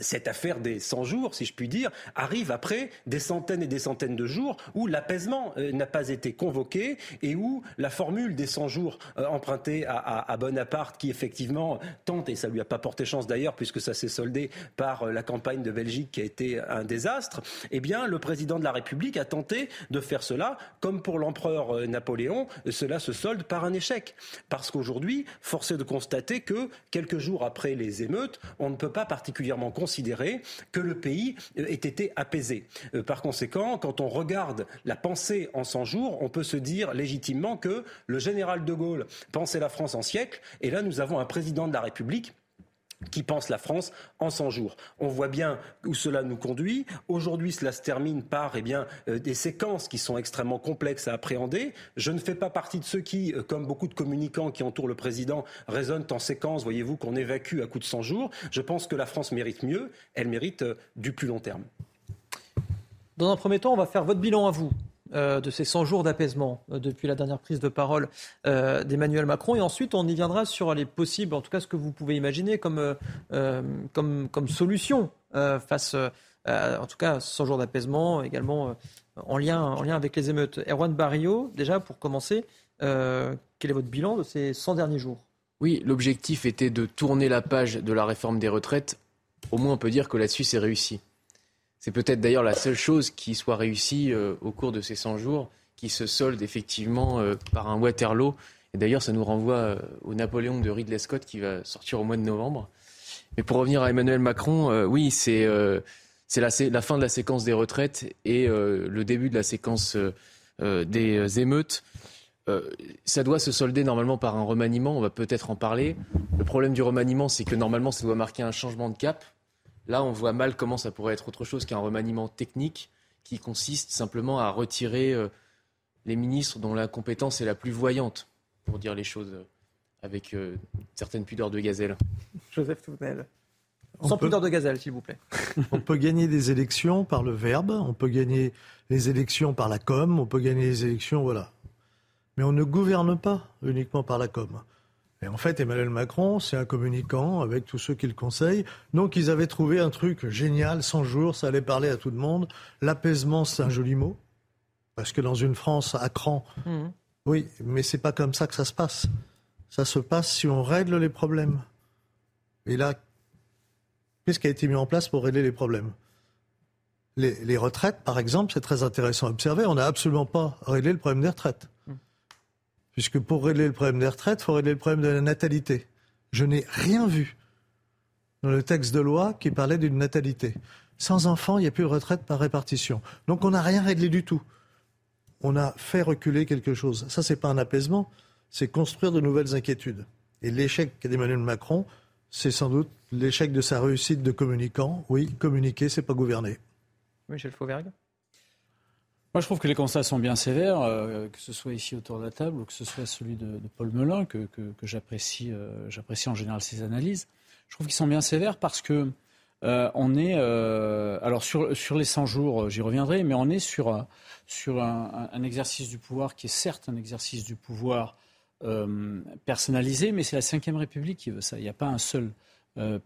cette affaire des 100 jours, si je puis dire, arrive après des centaines et des centaines de jours où l'apaisement euh, n'a pas été convoqué et où la formule des 100 jours euh, empruntée à, Bonaparte, qui effectivement tente, et ça lui a pas porté chance d'ailleurs, puisque ça s'est soldé par euh, la campagne de Belgique qui a été un désastre, eh bien, le président de la République a tenté de faire cela, comme pour l'empereur Napoléon, cela se solde par un échec. Parce qu'aujourd'hui, force est de constater que quelques jours après les émeutes, on ne peut pas particulièrement considérer que le pays ait été apaisé. par conséquent, quand on regarde la pensée en 100 jours, on peut se dire légitimement que le général de Gaulle pensait la France en siècle, et là nous avons un président de la République qui pense la France en 100 jours. On voit bien où cela nous conduit. Aujourd'hui, cela se termine par eh bien, euh, des séquences qui sont extrêmement complexes à appréhender. Je ne fais pas partie de ceux qui, euh, comme beaucoup de communicants qui entourent le président, raisonnent en séquences, voyez-vous, qu'on évacue à coup de 100 jours. Je pense que la France mérite mieux. Elle mérite euh, du plus long terme. Dans un premier temps, on va faire votre bilan à vous. Euh, de ces 100 jours d'apaisement euh, depuis la dernière prise de parole euh, d'Emmanuel Macron. Et ensuite, on y viendra sur les possibles, en tout cas ce que vous pouvez imaginer comme, comme, comme solution face, en tout cas, 100 jours d'apaisement, également en, lien, en lien avec les émeutes. Erwan Barrio, déjà pour commencer, quel est votre bilan de ces 100 derniers jours? Oui, l'objectif était de tourner la page de la réforme des retraites. Au moins, on peut dire que là-dessus, c'est réussi. C'est peut-être d'ailleurs la seule chose qui soit réussie euh, au cours de ces 100 jours, qui se solde effectivement euh, par un Waterloo. Et d'ailleurs, ça nous renvoie euh, au Napoléon de Ridley Scott qui va sortir au mois de novembre. Mais pour revenir à Emmanuel Macron, oui, c'est la, la, fin de la séquence des retraites et le début de la séquence des émeutes. ça doit se solder normalement par un remaniement, on va peut-être en parler. Le problème du remaniement, c'est que normalement, ça doit marquer un changement de cap. Là, on voit mal comment ça pourrait être autre chose qu'un remaniement technique qui consiste simplement à retirer euh, les ministres dont la compétence est la plus voyante, pour dire les choses euh, avec euh, certaines pudeurs de gazelle. Joseph Tounel. Sans pudeur de gazelle, s'il vous plaît. [LAUGHS] on peut gagner des élections par le verbe, on peut gagner les élections par la com, on peut gagner les élections, voilà. Mais on ne gouverne pas uniquement par la com. Et en fait, Emmanuel Macron, c'est un communicant avec tous ceux qui le conseillent. Donc, ils avaient trouvé un truc génial, 100 jours, ça allait parler à tout le monde. L'apaisement, c'est un joli mot. Parce que dans une France à cran, mmh. oui, mais c'est pas comme ça que ça se passe. Ça se passe si on règle les problèmes. Et là, qu'est-ce qui a été mis en place pour régler les problèmes? Les, les retraites, par exemple, c'est très intéressant à observer. On n'a absolument pas réglé le problème des retraites. Puisque pour régler le problème des retraites, il faut régler le problème de la natalité. Je n'ai rien vu dans le texte de loi qui parlait d'une natalité. Sans enfants, il n'y a plus de retraite par répartition. Donc on n'a rien réglé du tout. On a fait reculer quelque chose. Ça, n'est pas un apaisement, c'est construire de nouvelles inquiétudes. Et l'échec d'Emmanuel Macron, c'est sans doute l'échec de sa réussite de communicant. Oui, communiquer, c'est pas gouverner. Michel Fauvergue moi, je trouve que les constats sont bien sévères, euh, que ce soit ici autour de la table ou que ce soit celui de, Paul Melun, que, j'apprécie, euh, j'apprécie en général ses analyses. Je trouve qu'ils sont bien sévères parce que euh, on est, alors sur, les 100 jours, j'y reviendrai, mais on est sur, un, exercice du pouvoir qui est certes un exercice du pouvoir personnalisé, mais c'est la Ve République qui veut ça. Il n'y a pas un seul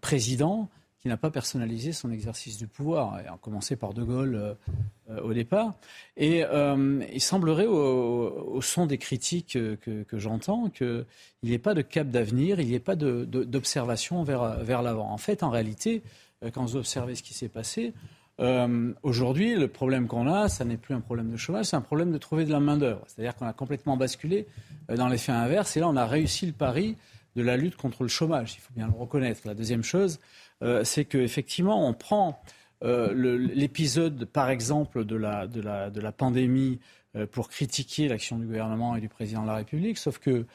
président qui n'a pas personnalisé son exercice du pouvoir, à commencer par De Gaulle euh, euh, au départ. Et euh, il semblerait, au, son des critiques que, j'entends, qu'il n'y ait pas de cap d'avenir, il n'y ait pas d'observation vers, vers l'avant. En fait, en réalité, quand vous observez ce qui s'est passé, aujourd'hui, le problème qu'on a, ça n'est plus un problème de chômage, c'est un problème de trouver de la main-d'œuvre. C'est-à-dire qu'on a complètement basculé dans l'effet inverse, et là, on a réussi le pari de la lutte contre le chômage. Il faut bien le reconnaître. La deuxième chose, euh, c'est qu'effectivement, on prend euh, l'épisode, par exemple, de la, de la, de la pandémie euh, pour critiquer l'action du gouvernement et du président de la République, sauf que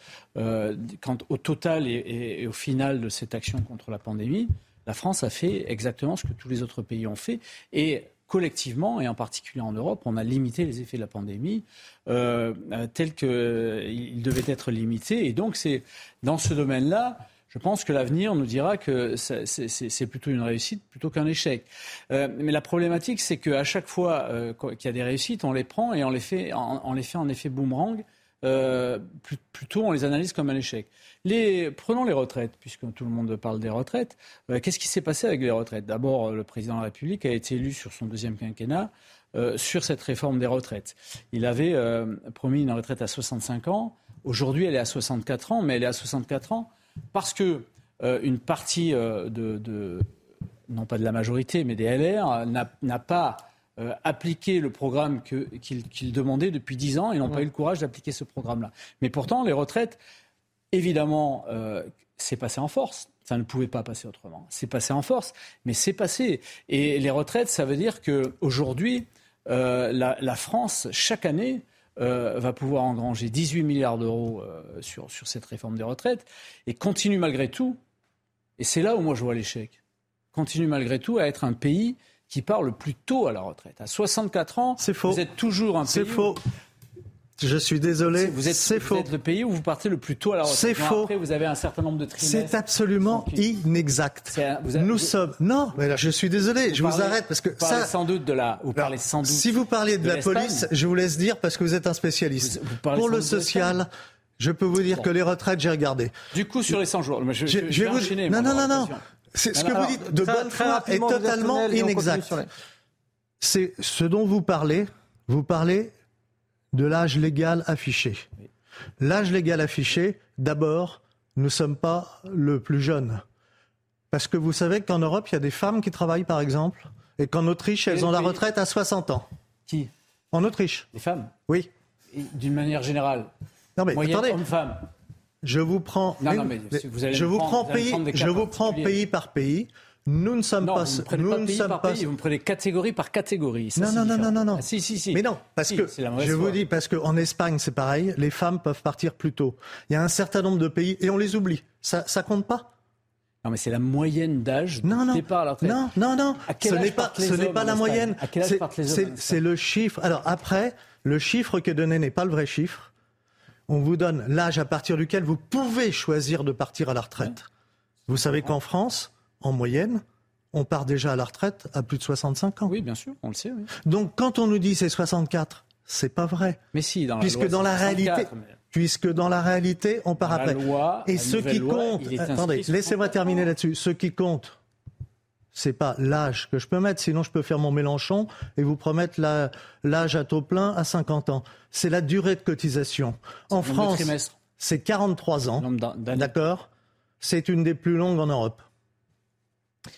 quand au total et, au final de cette action contre la pandémie, la France a fait exactement ce que tous les autres pays ont fait et collectivement, et en particulier en Europe, on a limité les effets de la pandémie tels qu'ils devaient être limités. Et donc, c'est dans ce domaine-là je pense que l'avenir nous dira que c'est plutôt une réussite plutôt qu'un échec. Euh, mais la problématique, c'est qu'à chaque fois euh, qu'il y a des réussites, on les prend et on les fait en, effet boomerang. Euh, plutôt, on les analyse comme un échec. Les, prenons les retraites, puisque tout le monde parle des retraites. Qu'est-ce qui s'est passé avec les retraites? D'abord, le président de la République a été élu sur son deuxième quinquennat sur cette réforme des retraites. Il avait promis une retraite à 65 ans. Aujourd'hui, elle est à 64 ans, mais elle est à 64 ans parce que euh, une partie euh, de, non pas de la majorité, mais des LR, n'a pas euh, appliqué le programme qu'ils demandaient depuis dix ans et n'ont pas eu le courage d'appliquer ce programme-là. Mais pourtant, les retraites, évidemment, c'est passé en force. Ça ne pouvait pas passer autrement. C'est passé en force, mais c'est passé. Et les retraites, ça veut dire qu'aujourd'hui, euh, la, la, France, chaque année, euh, va pouvoir engranger 18 milliards d'euros euh, sur, sur cette réforme des retraites et continue malgré tout, et c'est là où moi je vois l'échec, continue malgré tout à être un pays qui part le plus tôt à la retraite. À 64 ans, faux. vous êtes toujours un pays. C'est faux. Je suis désolé. Vous êtes, c'est faux. Vous êtes le pays où vous partez le plus tôt à la retraite. C'est faux. Après, vous avez un certain nombre de trimestres. C'est absolument inexact. Un, vous avez, Nous vous, sommes. Non, mais là, je suis désolé. Vous je parlez, vous arrête parce que vous parlez ça. sans doute de la. Vous parlez sans doute. Si vous parliez de, de la police, je vous laisse dire parce que vous êtes un spécialiste. Pour le social. Je peux vous dire bon. que les retraites, j'ai regardé. Du coup, sur les 100 jours, je, je, je, je vais vous enchaîner. Non, non, non, non. C'est ce que alors, vous dites de bonne foi est totalement inexact. Les... C'est ce dont vous parlez. Vous parlez de l'âge légal affiché. L'âge légal affiché, d'abord, nous ne sommes pas le plus jeune. Parce que vous savez qu'en Europe, il y a des femmes qui travaillent, par exemple, et qu'en Autriche, elles ont la retraite à 60 ans. Qui? En Autriche. Les femmes? Oui. D'une manière générale? Non mais Moyenne attendez. homme-femme? Je vous prends. Non, non, mais vous allez je vous prendre, prends pays. Je vous prends pays par pays. Nous ne sommes non, pas. Vous ne prenez nous pas pays par pas. pays, vous me prenez catégorie par catégorie. Ça, non, non, non, non, non, non, ah, si, si, si. Mais non, parce si, que je vous dis parce qu'en Espagne c'est pareil, les femmes peuvent partir plus tôt. Il y a un certain nombre de pays et on les oublie. Ça, ça compte pas. Non, mais c'est la moyenne d'âge non, non, départ à la retraite. Non, non, non. Ce n'est pas, ce n'est pas la moyenne. À quel âge partent les hommes C'est le chiffre. Alors après, le chiffre qui est donné n'est pas le vrai chiffre. On vous donne l'âge à partir duquel vous pouvez choisir de partir à la retraite. Vous savez qu'en France, en moyenne, on part déjà à la retraite à plus de 65 ans. Oui, bien sûr, on le sait. Oui. Donc quand on nous dit c'est 64, c'est pas vrai. Mais si, dans la puisque loi, dans la 64, réalité, mais... puisque dans la réalité, on part dans après. La loi, Et la ce qui loi, compte, attendez, laissez-moi terminer là-dessus. Ce qui compte, c'est pas l'âge que je peux mettre, sinon je peux faire mon Mélenchon et vous promettre l'âge à taux plein à 50 ans. C'est la durée de cotisation. En France, c'est 43 ans. D'accord? C'est une des plus longues en Europe.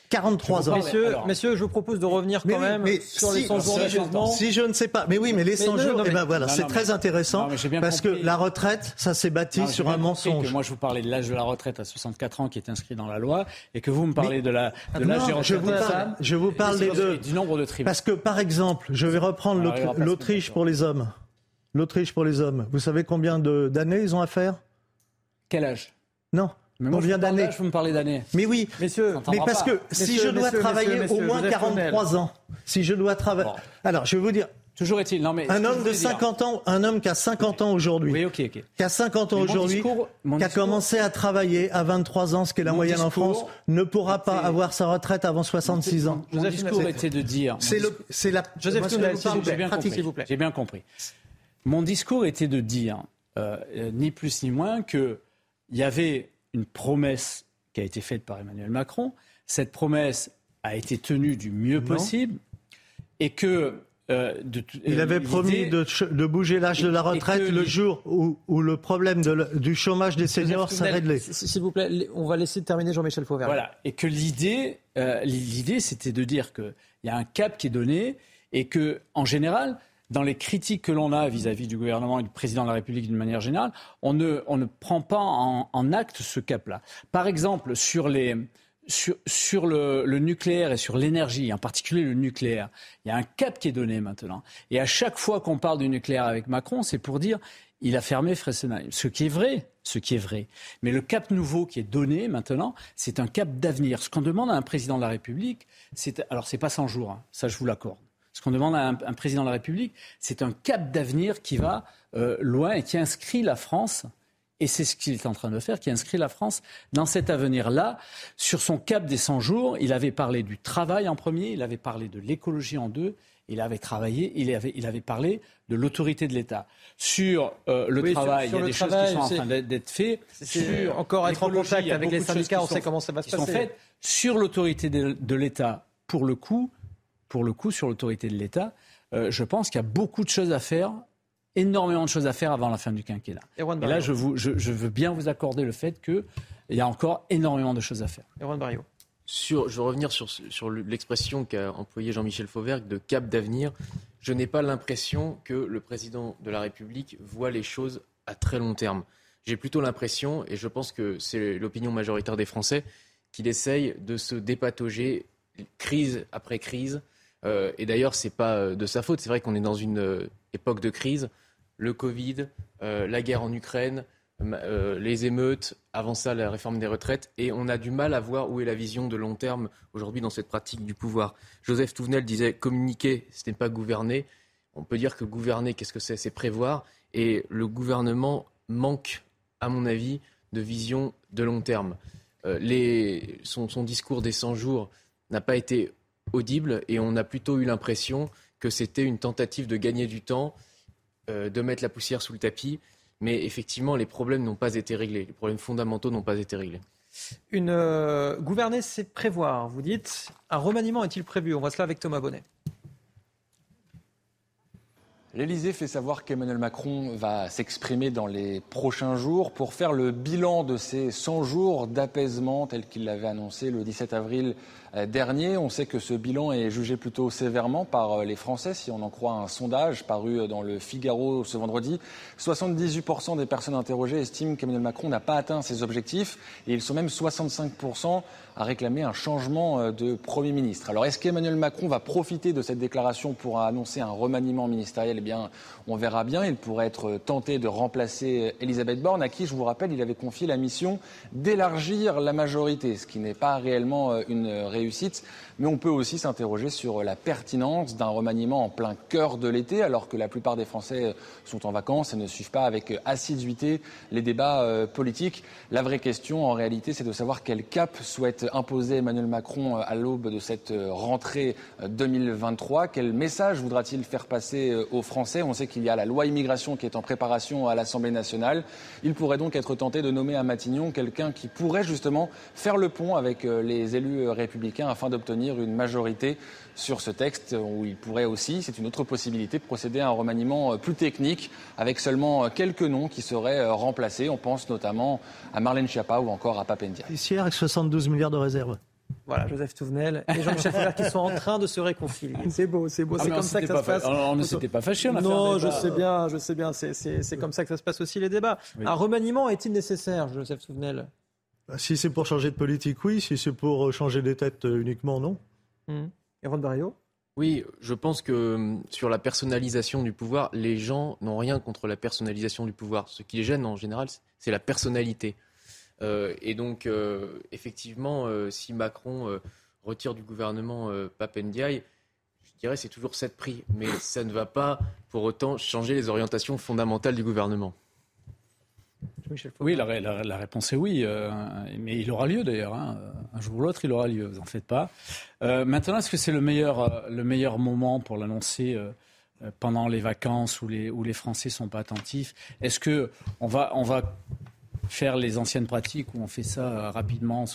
43 ans. Messieurs, Alors, messieurs, je vous propose de revenir quand mais, même mais sur si, les 100 jours. Si je ne sais pas, mais oui, mais les 100 mais jours, non, eh ben voilà, c'est très mais, intéressant non, parce compris. que la retraite, ça s'est bâti sur un mensonge. Que moi, je vous parlais de l'âge de la retraite à 64 ans qui est inscrit dans la loi, et que vous me parlez mais, de la de l'âge des je vous parle, je vous parle des deux. Du nombre de trimestres. Parce que par exemple, je vais reprendre l'Autriche pour les hommes. L'Autriche pour les hommes. Vous savez combien d'années ils ont à faire Quel âge? Non. Mais moi, Combien d'années Vous me parlez d'années. Mais oui, messieurs, mais parce que messieurs, si je dois messieurs, travailler messieurs, au moins 43 ans, si je dois travailler. Bon. Alors, je vais vous dire. Toujours est-il. Non, mais un homme de 50 dire... ans, un homme qui a 50 ans aujourd'hui, oui, ok, ok. qui a 50 ans aujourd'hui, qui a discours... commencé à travailler à 23 ans, ce qui est la moyenne discours... en France, ne pourra pas avoir sa retraite avant 66 ans. Mon Joseph discours était de dire. C'est la. Joseph Tounel, j'ai bien compris. s'il vous plaît. J'ai bien compris. Mon discours était de dire, euh, ni plus ni moins, que il y avait une promesse qui a été faite par Emmanuel Macron. Cette promesse a été tenue du mieux possible et que. Euh, de, il avait promis de, de bouger l'âge de la retraite le jour où, où, le problème de du chômage des seniors s'est réglé. S'il vous plaît, on va laisser terminer Jean-Michel Fauvert. Voilà, et que l'idée, euh, l'idée, c'était de dire qu'il y a un cap qui est donné et que, en général, dans les critiques que l'on a vis-à-vis -vis du gouvernement et du président de la République d'une manière générale, on ne, on ne prend pas en, en acte ce cap-là. Par exemple, sur, les, sur, sur le, le, nucléaire et sur l'énergie, en particulier le nucléaire, il y a un cap qui est donné maintenant. Et à chaque fois qu'on parle du nucléaire avec Macron, c'est pour dire il a fermé Fessenheim. Ce qui est vrai, ce qui est vrai. Mais le cap nouveau qui est donné maintenant, c'est un cap d'avenir. Ce qu'on demande à un président de la République, c'est alors c'est pas 100 jours, hein, ça je vous l'accorde. Ce qu'on demande à un, un, président de la République, c'est un cap d'avenir qui va euh, loin et qui inscrit la France, et c'est ce qu'il est en train de faire, qui inscrit la France dans cet avenir-là. Sur son cap des 100 jours, il avait parlé du travail en premier, il avait parlé de l'écologie en deux, il avait travaillé, il avait, il avait parlé de l'autorité de l'État. Sur euh, le oui, travail, sur, sur il y a des travail, choses qui sont en train d'être faites. Sur encore être en contact avec les syndicats, on sait comment ça va se passer. Faites sur l'autorité de, de l'État, pour le coup, pour le coup, sur l'autorité de l'État, euh, je pense qu'il y a beaucoup de choses à faire, énormément de choses à faire avant la fin du quinquennat. Et, Et là, je, vous, je, je, veux bien vous accorder le fait qu'il y a encore énormément de choses à faire. Erwan Barrio. Sur, je veux revenir sur, sur l'expression qu'a employée Jean-Michel Fauvergue de cap d'avenir. Je n'ai pas l'impression que le président de la République voit les choses à très long terme. J'ai plutôt l'impression, et je pense que c'est l'opinion majoritaire des Français, qu'il essaye de se dépatauger crise après crise. Euh, et d'ailleurs, ce n'est pas euh, de sa faute. C'est vrai qu'on est dans une euh, époque de crise. Le Covid, la guerre en Ukraine, les émeutes, avant ça, la réforme des retraites. Et on a du mal à voir où est la vision de long terme aujourd'hui dans cette pratique du pouvoir. Joseph Touvenel disait communiquer, ce n'est pas gouverner. On peut dire que gouverner, qu'est-ce que c'est? C'est prévoir. Et le gouvernement manque, à mon avis, de vision de long terme. son, son discours des 100 jours n'a pas été audible et on a plutôt eu l'impression que c'était une tentative de gagner du temps, euh, de mettre la poussière sous le tapis. Mais effectivement, les problèmes n'ont pas été réglés. Les problèmes fondamentaux n'ont pas été réglés. Une euh, gouverner, c'est prévoir. Vous dites, un remaniement est-il prévu? On voit cela avec Thomas Bonnet. L'Elysée fait savoir qu'Emmanuel Macron va s'exprimer dans les prochains jours pour faire le bilan de ces 100 jours d'apaisement tel qu'il l'avait annoncé le 17 avril dernier. On sait que ce bilan est jugé plutôt sévèrement par euh, les Français, si on en croit un sondage paru euh, dans le Figaro ce vendredi. 78% des personnes interrogées estiment qu'Emmanuel Macron n'a pas atteint ses objectifs et ils sont même 65% à réclamer un changement de Premier ministre. Alors est-ce qu'Emmanuel Macron va profiter de cette déclaration pour annoncer un remaniement ministériel? Eh bien, on verra bien. Il pourrait être tenté de remplacer Elisabeth Borne, à qui, je vous rappelle, il avait confié la mission d'élargir la majorité, ce qui n'est pas réellement une réussite. Mais on peut aussi s'interroger sur la pertinence d'un remaniement en plein cœur de l'été, alors que la plupart des Français sont en vacances et ne suivent pas avec assiduité les débats euh, politiques. La vraie question, en réalité, c'est de savoir quel cap souhaite imposer Emmanuel Macron euh, à l'aube de cette euh, rentrée 2023. Quel message voudra-t-il faire passer aux Français? On sait qu'il y a la loi immigration qui est en préparation à l'Assemblée nationale. Il pourrait donc être tenté de nommer à Matignon quelqu'un qui pourrait justement faire le pont avec les élus républicains afin d'obtenir une majorité sur ce texte où il pourrait aussi, c'est une autre possibilité, procéder à un remaniement euh, plus technique avec seulement euh, quelques noms qui seraient euh, remplacés. On pense notamment à Marlène Schiappa ou encore à Papendia. Ici, avec 72 milliards de réserves. Voilà, Joseph Touvenel et Jean-Michel Foucault qui sont en train de se réconcilier. [LAUGHS] C'est beau, c'est beau. Ah, c'est comme ça que ça se passe. On ne s'était pas fâché. Non, je sais bien, je sais bien. C'est comme ça que ça se passe aussi les débats. Un remaniement est-il nécessaire, Joseph Touvenel? Si c'est pour changer de politique, oui. Si c'est pour changer des têtes uniquement, non. Mmh. Oui, je pense que hum, sur la personnalisation du pouvoir, les gens n'ont rien contre la personnalisation du pouvoir. Ce qui les gêne en général, c'est la personnalité. Euh, et donc, euh, effectivement, euh, si Macron retire du gouvernement Papendiaï, je dirais c'est toujours cette prix. Mais ça ne va pas pour autant changer les orientations fondamentales du gouvernement. Oui, la, réponse est oui, euh, mais il aura lieu d'ailleurs. Hein. Un jour ou l'autre, il aura lieu, vous n'en faites pas. Euh, maintenant, est-ce que c'est le meilleur, euh, le meilleur moment pour l'annoncer pendant les vacances où les, Français ne sont pas attentifs? Est-ce qu'on va, on va faire les anciennes pratiques où on fait ça rapidement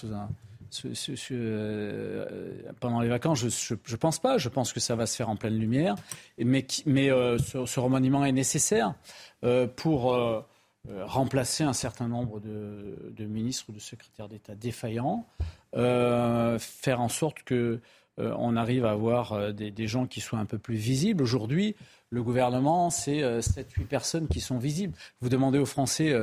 pendant les vacances, je ne pense pas. Je pense que ça va se faire en pleine lumière. Mais, ce, remaniement est nécessaire pour remplacer un certain nombre de, ministres ou de secrétaires d'État défaillants, euh, faire en sorte que euh, on arrive à avoir des, gens qui soient un peu plus visibles. Aujourd'hui, le gouvernement, c'est 7-8 personnes qui sont visibles. Vous demandez aux Français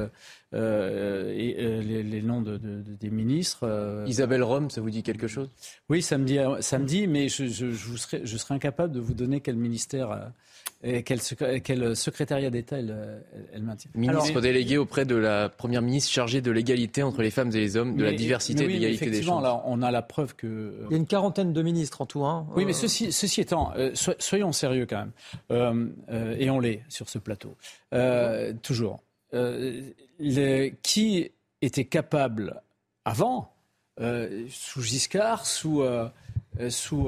les, noms des ministres. Isabelle Rome, ça vous dit quelque chose? Oui, ça me dit, ça me dit mais je, je, serais, je, serais, incapable de vous donner quel ministère et quel, secrétariat d'État elle, maintient? Ministre délégué auprès de la Première ministre chargée de l'égalité entre les femmes et les hommes, de la diversité et de l'égalité des chances. Là, on a la preuve que... Euh, Il y a une quarantaine de ministres en tout. Hein. Oui, mais ceci, ceci étant, euh, soyons sérieux quand même. Euh, et on l'est sur ce plateau. toujours. qui était capable avant, sous Giscard, sous... sous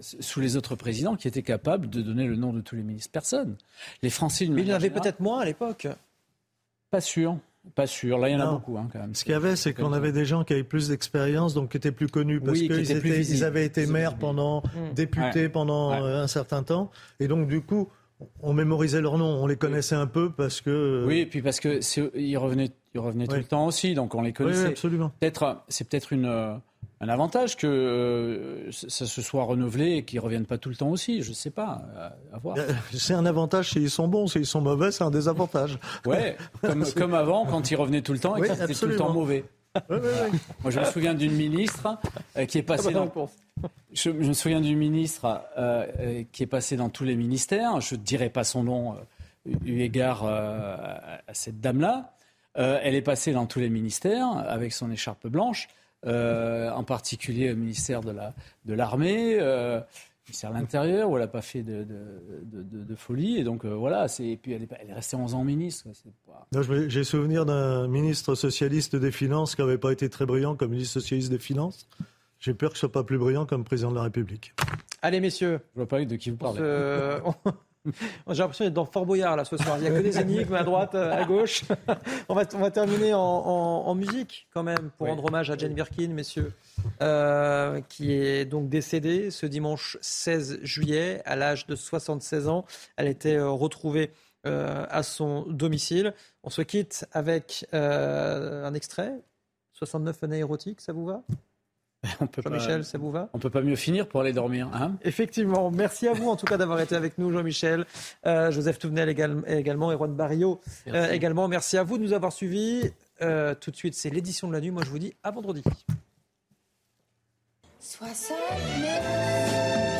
sous les autres présidents qui étaient capables de donner le nom de tous les ministres. Personne. Les Français. Mais il y en avait peut-être moins à l'époque. Pas sûr. Pas sûr. Là, il y en a beaucoup, hein, quand même. Ce qu'il y avait, c'est qu'on avait des gens qui avaient plus d'expérience, donc qui étaient plus connus, parce qu'ils ils avaient été maires pendant, mmh. députés pendant euh, un certain temps. Et donc, du coup, on mémorisait leurs noms, on les connaissait un peu parce que. Oui, et puis parce qu'ils revenaient, ils revenaient tout le temps aussi, donc on les connaissait. Oui, absolument. Peut-être, c'est peut-être une, un avantage que euh, ça se soit renouvelé et qu'ils reviennent pas tout le temps aussi. Je sais pas, à, voir. Euh, c'est un avantage s'ils sont bons, s'ils sont mauvais, c'est un désavantage. Ouais, comme, [LAUGHS] comme avant quand ils revenaient tout le temps et qu'ils étaient tout le temps mauvais. [LAUGHS] Moi, je me souviens d'une ministre euh, qui est passée dans. Je, me souviens d'une ministre euh, qui est passée dans tous les ministères. Je ne dirai pas son nom eu égard à cette dame-là. Elle est passée dans tous les ministères avec son écharpe blanche. Euh, en particulier au ministère de la de l'armée, euh, ministère de l'Intérieur, où elle n'a pas fait de, de, de, de, folie. Et donc euh, voilà, et puis elle est, elle est, restée 11 ans ministre. Pas... J'ai souvenir d'un ministre socialiste des Finances qui n'avait pas été très brillant comme ministre socialiste des Finances. J'ai peur que ce soit pas plus brillant comme président de la République. Allez messieurs, je vois pas de qui vous parlez. [LAUGHS] J'ai l'impression d'être dans Fort Boyard là ce soir. Il n'y a que des énigmes à droite, à gauche. [LAUGHS] on, va, on va terminer en, en, musique quand même pour rendre hommage à Jane Birkin, messieurs, euh, qui est donc décédée ce dimanche 16 juillet à l'âge de 76 ans. Elle était euh, retrouvée euh, à son domicile. On se quitte avec euh, un extrait. 69 années érotiques, ça vous va? [LAUGHS] Jean-Michel, ça vous va? On peut pas mieux finir pour aller dormir. Hein? Effectivement. Merci à vous en tout cas d'avoir été avec nous, Jean-Michel. Euh, Joseph Touvenel également, et Juan Barrio euh, également. Merci à vous de nous avoir suivis. Euh, tout de suite, c'est l'édition de la nuit. Moi, je vous dis à vendredi. 69.